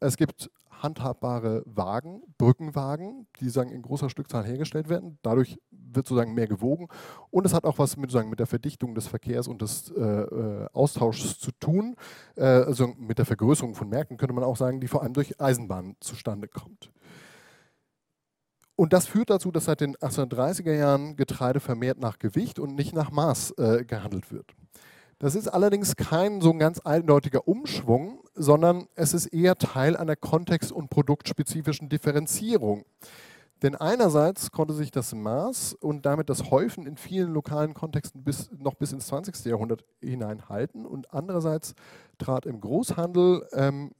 [SPEAKER 3] Es gibt handhabbare Wagen, Brückenwagen, die sagen, in großer Stückzahl hergestellt werden. Dadurch wird sozusagen mehr gewogen. Und es hat auch was mit, sagen, mit der Verdichtung des Verkehrs und des äh, äh Austauschs zu tun. Äh, also mit der Vergrößerung von Märkten könnte man auch sagen, die vor allem durch Eisenbahnen zustande kommt. Und das führt dazu, dass seit den 1830er Jahren Getreide vermehrt nach Gewicht und nicht nach Maß äh, gehandelt wird. Das ist allerdings kein so ganz eindeutiger Umschwung, sondern es ist eher Teil einer kontext- und produktspezifischen Differenzierung. Denn einerseits konnte sich das Maß und damit das Häufen in vielen lokalen Kontexten bis, noch bis ins 20. Jahrhundert hinein halten und andererseits trat im Großhandel ähm,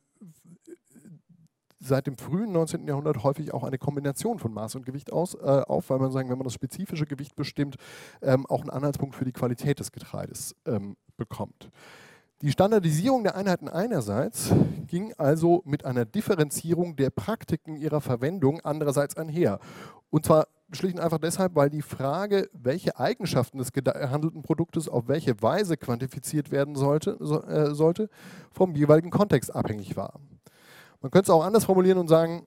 [SPEAKER 3] seit dem frühen 19. Jahrhundert häufig auch eine Kombination von Maß und Gewicht aus, äh, auf, weil man sagen, wenn man das spezifische Gewicht bestimmt, ähm, auch einen Anhaltspunkt für die Qualität des Getreides ähm, bekommt. Die Standardisierung der Einheiten einerseits ging also mit einer Differenzierung der Praktiken ihrer Verwendung andererseits einher. Und zwar schlicht und einfach deshalb, weil die Frage, welche Eigenschaften des gehandelten Produktes auf welche Weise quantifiziert werden sollte, so, äh, sollte vom jeweiligen Kontext abhängig war. Man könnte es auch anders formulieren und sagen,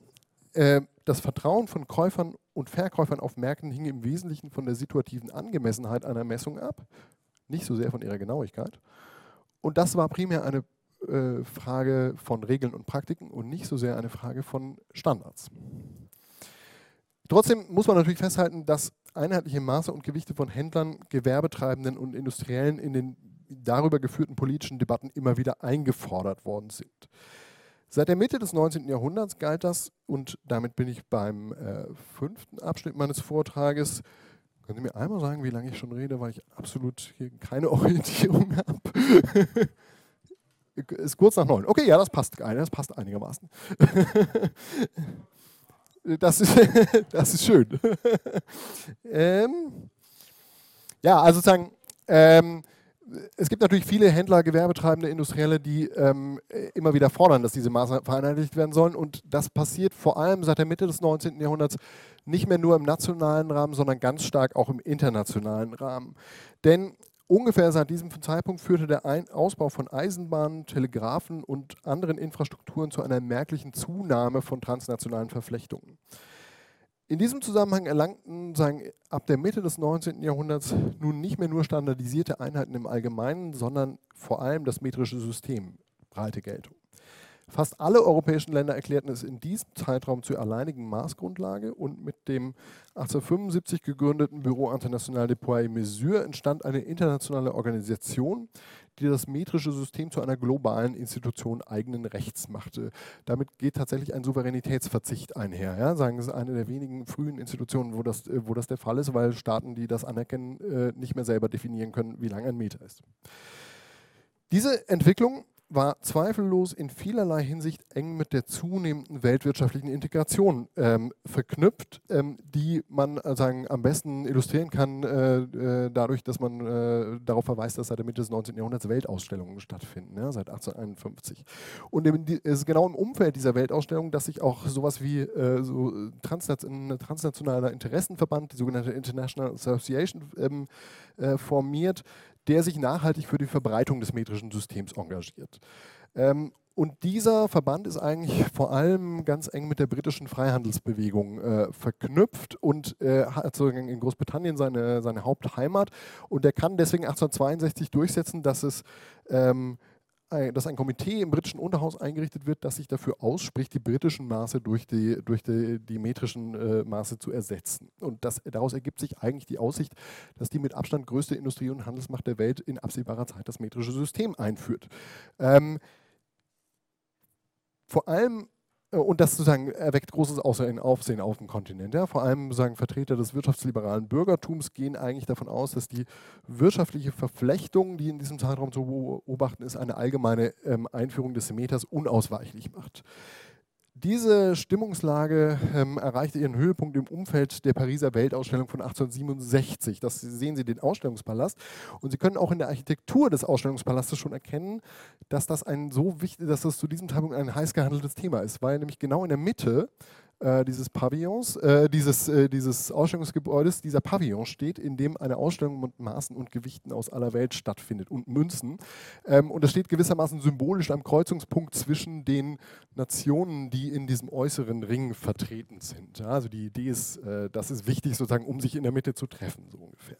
[SPEAKER 3] äh, das Vertrauen von Käufern und Verkäufern auf Märkten hing im Wesentlichen von der situativen Angemessenheit einer Messung ab, nicht so sehr von ihrer Genauigkeit. Und das war primär eine äh, Frage von Regeln und Praktiken und nicht so sehr eine Frage von Standards. Trotzdem muss man natürlich festhalten, dass einheitliche Maße und Gewichte von Händlern, Gewerbetreibenden und Industriellen in den darüber geführten politischen Debatten immer wieder eingefordert worden sind. Seit der Mitte des 19. Jahrhunderts galt das, und damit bin ich beim äh, fünften Abschnitt meines Vortrages. Können Sie mir einmal sagen, wie lange ich schon rede, weil ich absolut hier keine Orientierung habe? ist kurz nach neun. Okay, ja, das passt, das passt einigermaßen. das, ist, das ist schön. ähm, ja, also sozusagen, ähm, es gibt natürlich viele Händler, Gewerbetreibende, Industrielle, die ähm, immer wieder fordern, dass diese Maßnahmen vereinheitlicht werden sollen. Und das passiert vor allem seit der Mitte des 19. Jahrhunderts nicht mehr nur im nationalen Rahmen, sondern ganz stark auch im internationalen Rahmen. Denn ungefähr seit diesem Zeitpunkt führte der Ein Ausbau von Eisenbahnen, Telegraphen und anderen Infrastrukturen zu einer merklichen Zunahme von transnationalen Verflechtungen. In diesem Zusammenhang erlangten sagen, ab der Mitte des 19. Jahrhunderts nun nicht mehr nur standardisierte Einheiten im Allgemeinen, sondern vor allem das metrische System breite Geltung. Fast alle europäischen Länder erklärten es in diesem Zeitraum zur alleinigen Maßgrundlage und mit dem 1875 gegründeten Bureau International de Poids et Mesures entstand eine internationale Organisation, die das metrische System zu einer globalen Institution eigenen Rechts machte. Damit geht tatsächlich ein Souveränitätsverzicht einher. Ja? Sagen, es eine der wenigen frühen Institutionen, wo das, wo das der Fall ist, weil Staaten, die das anerkennen, äh, nicht mehr selber definieren können, wie lang ein Meter ist. Diese Entwicklung war zweifellos in vielerlei Hinsicht eng mit der zunehmenden weltwirtschaftlichen Integration ähm, verknüpft, ähm, die man äh, sagen, am besten illustrieren kann, äh, äh, dadurch, dass man äh, darauf verweist, dass seit der Mitte des 19. Jahrhunderts Weltausstellungen stattfinden, ja, seit 1851. Und es ist genau im Umfeld dieser Weltausstellung, dass sich auch sowas wie so transnation, transnationaler Interessenverband, die sogenannte International Association, ähm, äh, formiert, der sich nachhaltig für die Verbreitung des metrischen Systems engagiert. Ähm, und dieser Verband ist eigentlich vor allem ganz eng mit der britischen Freihandelsbewegung äh, verknüpft und äh, hat sozusagen in Großbritannien seine, seine Hauptheimat. Und er kann deswegen 1862 durchsetzen, dass es ähm, dass ein Komitee im britischen Unterhaus eingerichtet wird, das sich dafür ausspricht, die britischen Maße durch die, durch die, die metrischen äh, Maße zu ersetzen. Und das, daraus ergibt sich eigentlich die Aussicht, dass die mit Abstand größte Industrie- und Handelsmacht der Welt in absehbarer Zeit das metrische System einführt. Ähm, vor allem und das sozusagen erweckt großes Aufsehen auf dem Kontinent. Ja. Vor allem sagen Vertreter des wirtschaftsliberalen Bürgertums gehen eigentlich davon aus, dass die wirtschaftliche Verflechtung, die in diesem Zeitraum zu beobachten ist, eine allgemeine ähm, Einführung des Meters unausweichlich macht. Diese Stimmungslage ähm, erreichte ihren Höhepunkt im Umfeld der Pariser Weltausstellung von 1867. Das sehen Sie den Ausstellungspalast. Und Sie können auch in der Architektur des Ausstellungspalastes schon erkennen, dass das ein so wichtig, dass das zu diesem Zeitpunkt ein heiß gehandeltes Thema ist, weil nämlich genau in der Mitte äh, dieses Pavillons, äh, dieses, äh, dieses Ausstellungsgebäudes, dieser Pavillon steht, in dem eine Ausstellung mit Maßen und Gewichten aus aller Welt stattfindet und Münzen. Ähm, und das steht gewissermaßen symbolisch am Kreuzungspunkt zwischen den Nationen, die in diesem äußeren Ring vertreten sind. Ja, also die Idee ist, äh, das ist wichtig sozusagen, um sich in der Mitte zu treffen, so ungefähr.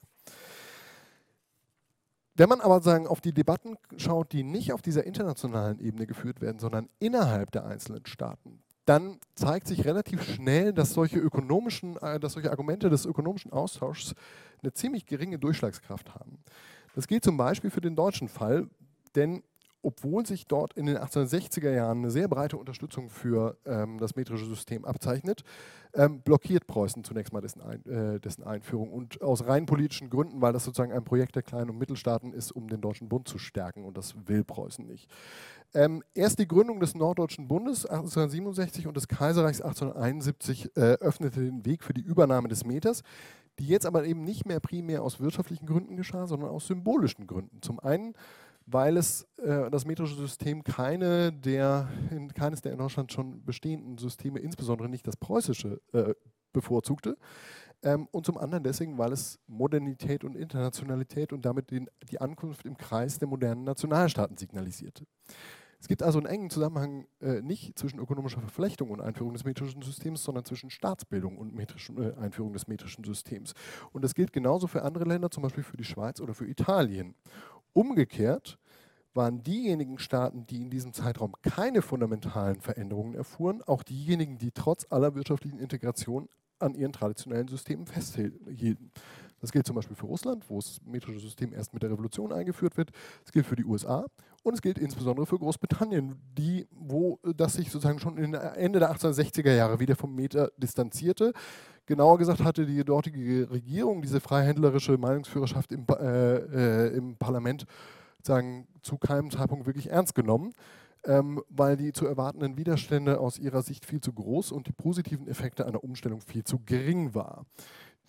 [SPEAKER 3] Wenn man aber sagen, auf die Debatten schaut, die nicht auf dieser internationalen Ebene geführt werden, sondern innerhalb der einzelnen Staaten, dann zeigt sich relativ schnell, dass solche ökonomischen, äh, dass solche Argumente des ökonomischen Austauschs eine ziemlich geringe Durchschlagskraft haben. Das gilt zum Beispiel für den deutschen Fall, denn obwohl sich dort in den 1860er Jahren eine sehr breite Unterstützung für ähm, das metrische System abzeichnet, ähm, blockiert Preußen zunächst mal dessen, Ein, äh, dessen, Einführung. Und aus rein politischen Gründen, weil das sozusagen ein Projekt der kleinen und Mittelstaaten ist, um den Deutschen Bund zu stärken. Und das will Preußen nicht. Ähm, erst die Gründung des Norddeutschen Bundes 1867 und des Kaiserreichs 1871 äh, öffnete den Weg für die Übernahme des Meters, die jetzt aber eben nicht mehr primär aus wirtschaftlichen Gründen geschah, sondern aus symbolischen Gründen. Zum einen weil es äh, das metrische System keine der, in, keines der in Deutschland schon bestehenden Systeme, insbesondere nicht das preußische, äh, bevorzugte. Ähm, und zum anderen deswegen, weil es Modernität und Internationalität und damit den, die Ankunft im Kreis der modernen Nationalstaaten signalisierte. Es gibt also einen engen Zusammenhang äh, nicht zwischen ökonomischer Verflechtung und Einführung des metrischen Systems, sondern zwischen Staatsbildung und äh, Einführung des metrischen Systems. Und das gilt genauso für andere Länder, zum Beispiel für die Schweiz oder für Italien. Umgekehrt waren diejenigen Staaten, die in diesem Zeitraum keine fundamentalen Veränderungen erfuhren, auch diejenigen, die trotz aller wirtschaftlichen Integration an ihren traditionellen Systemen festhielten. Das gilt zum Beispiel für Russland, wo das metrische System erst mit der Revolution eingeführt wird. Es gilt für die USA und es gilt insbesondere für Großbritannien, die, wo das sich sozusagen schon Ende der 1860er Jahre wieder vom Meter distanzierte. Genauer gesagt hatte die dortige Regierung diese freihändlerische Meinungsführerschaft im, äh, äh, im Parlament sagen, zu keinem Zeitpunkt wirklich ernst genommen, ähm, weil die zu erwartenden Widerstände aus ihrer Sicht viel zu groß und die positiven Effekte einer Umstellung viel zu gering war.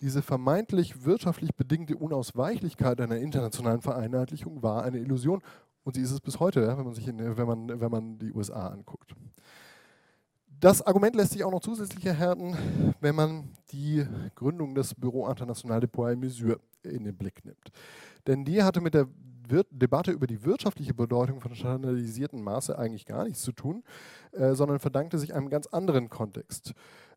[SPEAKER 3] Diese vermeintlich wirtschaftlich bedingte Unausweichlichkeit einer internationalen Vereinheitlichung war eine Illusion und sie ist es bis heute, wenn, man sich in, wenn, man, wenn man die USA anguckt. Das Argument lässt sich auch noch zusätzlich erhärten, wenn man die Gründung des Bureau International de Poids et Mesure in den Blick nimmt. Denn die hatte mit der Debatte über die wirtschaftliche Bedeutung von standardisierten Maße eigentlich gar nichts zu tun, äh, sondern verdankte sich einem ganz anderen Kontext.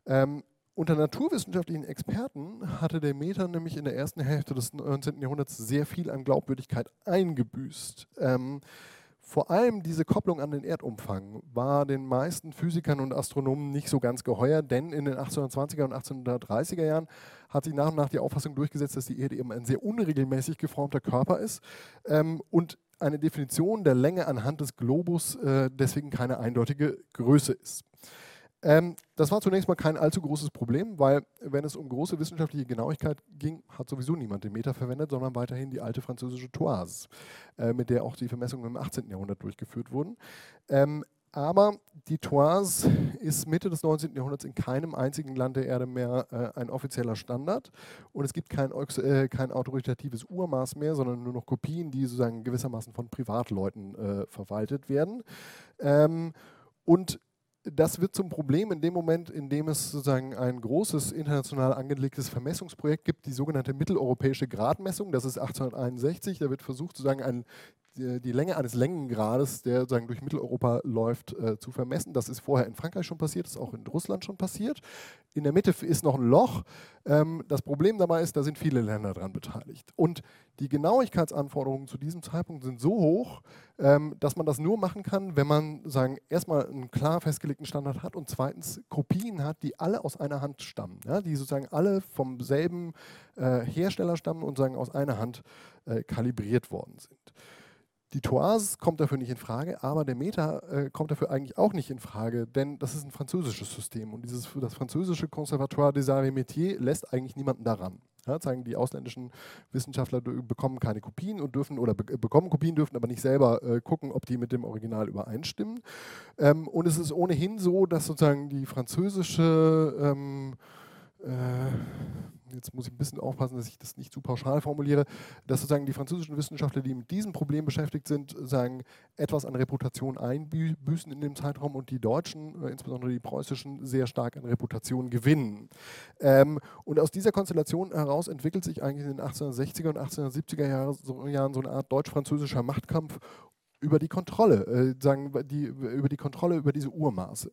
[SPEAKER 3] Ähm, unter naturwissenschaftlichen Experten hatte der Meter nämlich in der ersten Hälfte des 19. Jahrhunderts sehr viel an Glaubwürdigkeit eingebüßt. Ähm, vor allem diese Kopplung an den Erdumfang war den meisten Physikern und Astronomen nicht so ganz geheuer, denn in den 1820er und 1830er Jahren hat sich nach und nach die Auffassung durchgesetzt, dass die Erde eben ein sehr unregelmäßig geformter Körper ist ähm, und eine Definition der Länge anhand des Globus äh, deswegen keine eindeutige Größe ist. Ähm, das war zunächst mal kein allzu großes Problem, weil wenn es um große wissenschaftliche Genauigkeit ging, hat sowieso niemand den Meter verwendet, sondern weiterhin die alte französische Toise, äh, mit der auch die Vermessungen im 18. Jahrhundert durchgeführt wurden. Ähm, aber die Toise ist Mitte des 19. Jahrhunderts in keinem einzigen Land der Erde mehr äh, ein offizieller Standard. Und es gibt kein, äh, kein, autoritatives Urmaß mehr, sondern nur noch Kopien, die sozusagen gewissermaßen von Privatleuten äh, verwaltet werden. Ähm, und das wird zum Problem in dem Moment, in dem es sozusagen ein großes international angelegtes Vermessungsprojekt gibt, die sogenannte mitteleuropäische Gradmessung. Das ist 1861. Da wird versucht, sozusagen ein die Länge eines Längengrades, der sozusagen durch Mitteleuropa läuft, äh, zu vermessen. Das ist vorher in Frankreich schon passiert, ist auch in Russland schon passiert. In der Mitte ist noch ein Loch. Ähm, das Problem dabei ist, da sind viele Länder dran beteiligt. Und die Genauigkeitsanforderungen zu diesem Zeitpunkt sind so hoch, ähm, dass man das nur machen kann, wenn man sagen, erstmal einen klar festgelegten Standard hat und zweitens Kopien hat, die alle aus einer Hand stammen, ja, die sozusagen alle vom selben äh, Hersteller stammen und sagen aus einer Hand äh, kalibriert worden sind. Die Toise kommt dafür nicht in Frage, aber der Meter äh, kommt dafür eigentlich auch nicht in Frage, denn das ist ein französisches System und dieses, das französische Conservatoire des Arts et Métiers lässt eigentlich niemanden daran. Ja, sagen die ausländischen Wissenschaftler bekommen keine Kopien und dürfen oder be bekommen Kopien, dürfen aber nicht selber äh, gucken, ob die mit dem Original übereinstimmen. Ähm, und es ist ohnehin so, dass sozusagen die französische ähm, äh, jetzt muss ich ein bisschen aufpassen, dass ich das nicht zu pauschal formuliere, dass sozusagen die französischen Wissenschaftler, die mit diesem Problem beschäftigt sind, sagen, etwas an Reputation einbüßen in dem Zeitraum und die Deutschen, äh, insbesondere die preußischen, sehr stark an Reputation gewinnen. Ähm, und aus dieser Konstellation heraus entwickelt sich eigentlich in den 1860er und 1870er Jahren so eine Art deutsch-französischer Machtkampf über die Kontrolle, äh, sagen die, über die Kontrolle über diese Urmaße.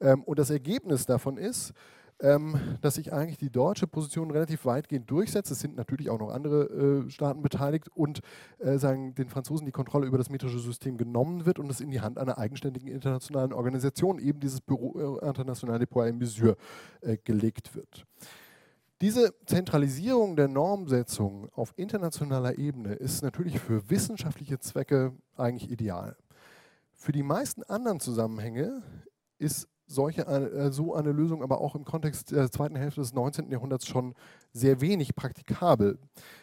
[SPEAKER 3] Ähm, und das Ergebnis davon ist, dass sich eigentlich die deutsche Position relativ weitgehend durchsetzt. Es sind natürlich auch noch andere äh, Staaten beteiligt und äh, sagen den Franzosen die Kontrolle über das metrische System genommen wird und es in die Hand einer eigenständigen internationalen Organisation, eben dieses Büro äh, International des Poids et Mesures, äh, gelegt wird. Diese Zentralisierung der Normsetzung auf internationaler Ebene ist natürlich für wissenschaftliche Zwecke eigentlich ideal. Für die meisten anderen Zusammenhänge ist solche, äh, so eine Lösung aber auch im Kontext der zweiten Hälfte des 19. Jahrhunderts schon sehr wenig praktikabel.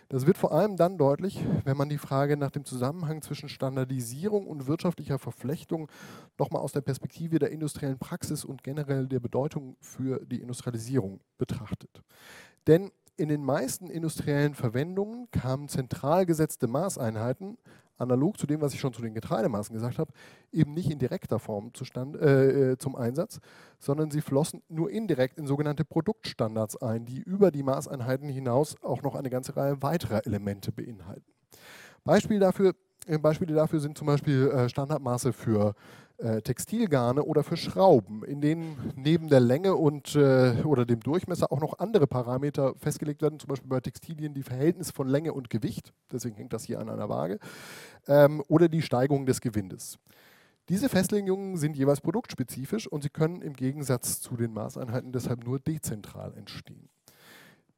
[SPEAKER 3] Das wird vor allem dann deutlich, wenn man die Frage nach dem Zusammenhang zwischen Standardisierung und wirtschaftlicher Verflechtung nochmal aus der Perspektive der industriellen Praxis und generell der Bedeutung für die Industrialisierung betrachtet. Denn in den meisten industriellen Verwendungen kamen zentral gesetzte Maßeinheiten analog zu dem, was ich schon zu den Getreidemaßen gesagt habe, eben nicht in direkter Form zustand, äh, äh, zum Einsatz, sondern sie flossen nur indirekt in sogenannte Produktstandards ein, die über die Maßeinheiten hinaus auch noch eine ganze Reihe weiterer Elemente beinhalten. Beispiel dafür, äh, Beispiele dafür sind zum Beispiel äh, Standardmaße für äh, Textilgarne oder für Schrauben, in denen neben der Länge und, äh, oder dem Durchmesser auch noch andere Parameter festgelegt werden, zum Beispiel bei Textilien die Verhältnis von Länge und Gewicht, deswegen hängt das hier an einer Waage, ähm, oder die Steigung des Gewindes. Diese Festlegungen sind jeweils produktspezifisch und sie können im Gegensatz zu den Maßeinheiten deshalb nur dezentral entstehen.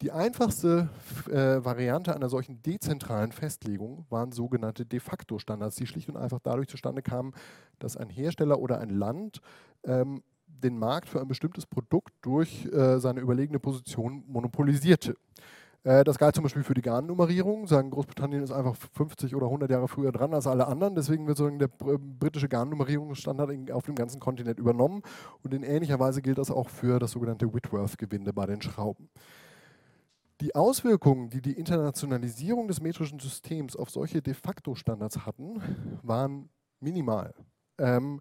[SPEAKER 3] Die einfachste äh, Variante einer solchen dezentralen Festlegung waren sogenannte de facto Standards, die schlicht und einfach dadurch zustande kamen, dass ein Hersteller oder ein Land ähm, den Markt für ein bestimmtes Produkt durch äh, seine überlegene Position monopolisierte. Äh, das galt zum Beispiel für die Garnnummerierung. Sagen, Großbritannien ist einfach 50 oder 100 Jahre früher dran als alle anderen. Deswegen wird der britische Garnnummerierungsstandard auf dem ganzen Kontinent übernommen. Und in ähnlicher Weise gilt das auch für das sogenannte Whitworth-Gewinde bei den Schrauben. Die Auswirkungen, die die Internationalisierung des metrischen Systems auf solche de facto Standards hatten, waren minimal. Ähm,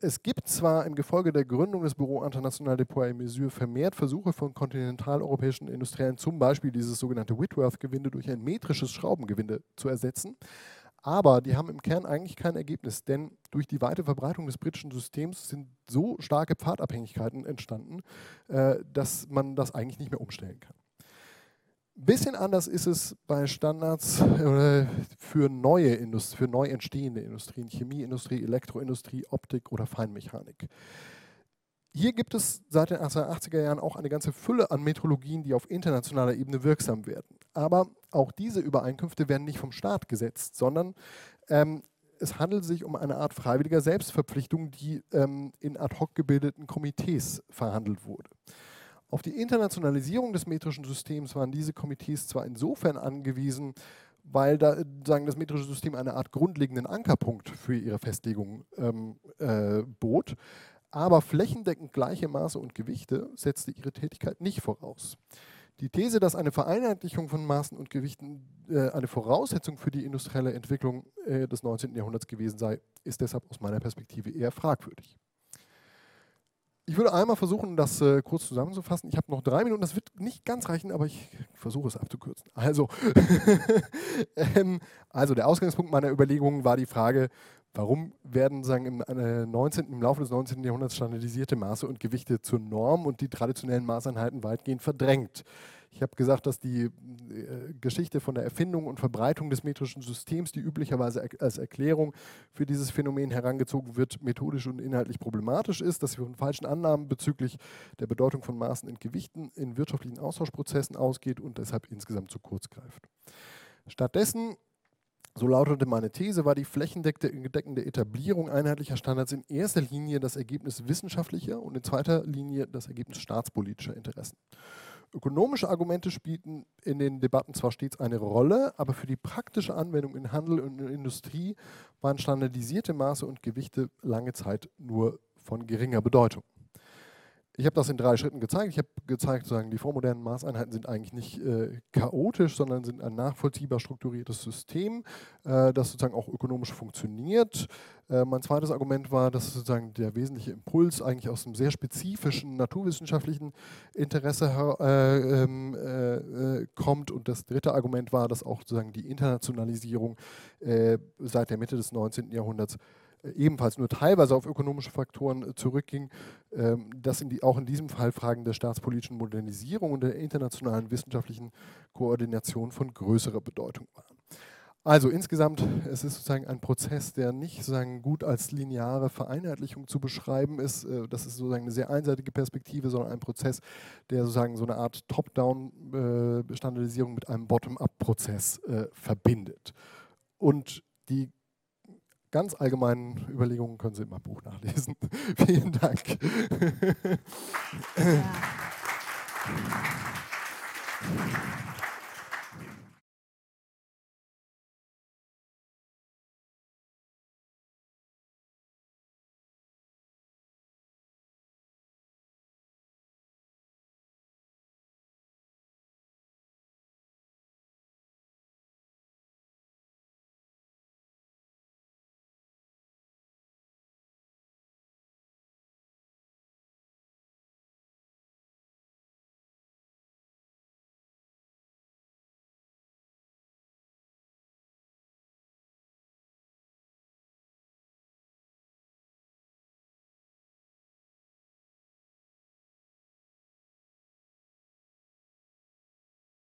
[SPEAKER 3] es gibt zwar im Gefolge der Gründung des Büro International des Poids et Mesures vermehrt Versuche von kontinentaleuropäischen Industriellen, zum Beispiel dieses sogenannte Whitworth-Gewinde durch ein metrisches Schraubengewinde zu ersetzen, aber die haben im Kern eigentlich kein Ergebnis, denn durch die weite Verbreitung des britischen Systems sind so starke Pfadabhängigkeiten entstanden, äh, dass man das eigentlich nicht mehr umstellen kann. Ein bisschen anders ist es bei Standards äh, für neue Indust für neu entstehende Industrien, Chemieindustrie, Elektroindustrie, Optik oder Feinmechanik. Hier gibt es seit den 1880er Jahren auch eine ganze Fülle an Metrologien, die auf internationaler Ebene wirksam werden. Aber auch diese Übereinkünfte werden nicht vom Staat gesetzt, sondern ähm, es handelt sich um eine Art freiwilliger Selbstverpflichtung, die ähm, in ad hoc gebildeten Komitees verhandelt wurde. Auf die Internationalisierung des metrischen Systems waren diese Komitees zwar insofern angewiesen, weil da, sagen, das metrische System eine Art grundlegenden Ankerpunkt für ihre Festlegung ähm, äh, bot, aber flächendeckend gleiche Maße und Gewichte setzte ihre Tätigkeit nicht voraus. Die These, dass eine Vereinheitlichung von Maßen und Gewichten äh, eine Voraussetzung für die industrielle Entwicklung äh, des 19. Jahrhunderts gewesen sei, ist deshalb aus meiner Perspektive eher fragwürdig. Ich würde einmal versuchen, das äh, kurz zusammenzufassen. Ich habe noch drei Minuten, das wird nicht ganz reichen, aber ich versuche es abzukürzen. Also, ähm, also der Ausgangspunkt meiner Überlegungen war die Frage, warum werden sagen, im, äh, 19., im Laufe des 19. Jahrhunderts standardisierte Maße und Gewichte zur Norm und die traditionellen Maßeinheiten weitgehend verdrängt. Ich habe gesagt, dass die äh, Geschichte von der Erfindung und Verbreitung des metrischen Systems, die üblicherweise er als Erklärung für dieses Phänomen herangezogen wird, methodisch und inhaltlich problematisch ist, dass sie von falschen Annahmen bezüglich der Bedeutung von Maßen und Gewichten in wirtschaftlichen Austauschprozessen ausgeht und deshalb insgesamt zu kurz greift. Stattdessen so lautete meine These, war die flächendeckende Etablierung einheitlicher Standards in erster Linie das Ergebnis wissenschaftlicher und in zweiter Linie das Ergebnis staatspolitischer Interessen. Ökonomische Argumente spielten in den Debatten zwar stets eine Rolle, aber für die praktische Anwendung in Handel und in Industrie waren standardisierte Maße und Gewichte lange Zeit nur von geringer Bedeutung. Ich habe das in drei Schritten gezeigt. Ich habe gezeigt, sozusagen, die vormodernen Maßeinheiten sind eigentlich nicht äh, chaotisch, sondern sind ein nachvollziehbar strukturiertes System, äh, das sozusagen auch ökonomisch funktioniert. Äh, mein zweites Argument war, dass sozusagen der wesentliche Impuls eigentlich aus einem sehr spezifischen naturwissenschaftlichen Interesse äh, ähm, äh, äh, kommt. Und das dritte Argument war, dass auch sozusagen die Internationalisierung seit der Mitte des 19. Jahrhunderts ebenfalls nur teilweise auf ökonomische Faktoren äh, zurückging, ähm, dass in die, auch in diesem Fall Fragen der staatspolitischen Modernisierung und der internationalen wissenschaftlichen Koordination von größerer Bedeutung waren. Also insgesamt, es ist sozusagen ein Prozess, der nicht sozusagen gut als lineare Vereinheitlichung zu beschreiben ist. Äh, das ist sozusagen eine sehr einseitige Perspektive, sondern ein Prozess, der sozusagen so eine Art Top-Down-Standardisierung äh, mit einem Bottom-up-Prozess verbindet. Und die ganz allgemeinen Überlegungen können Sie in meinem Buch nachlesen. Vielen Dank. Ja.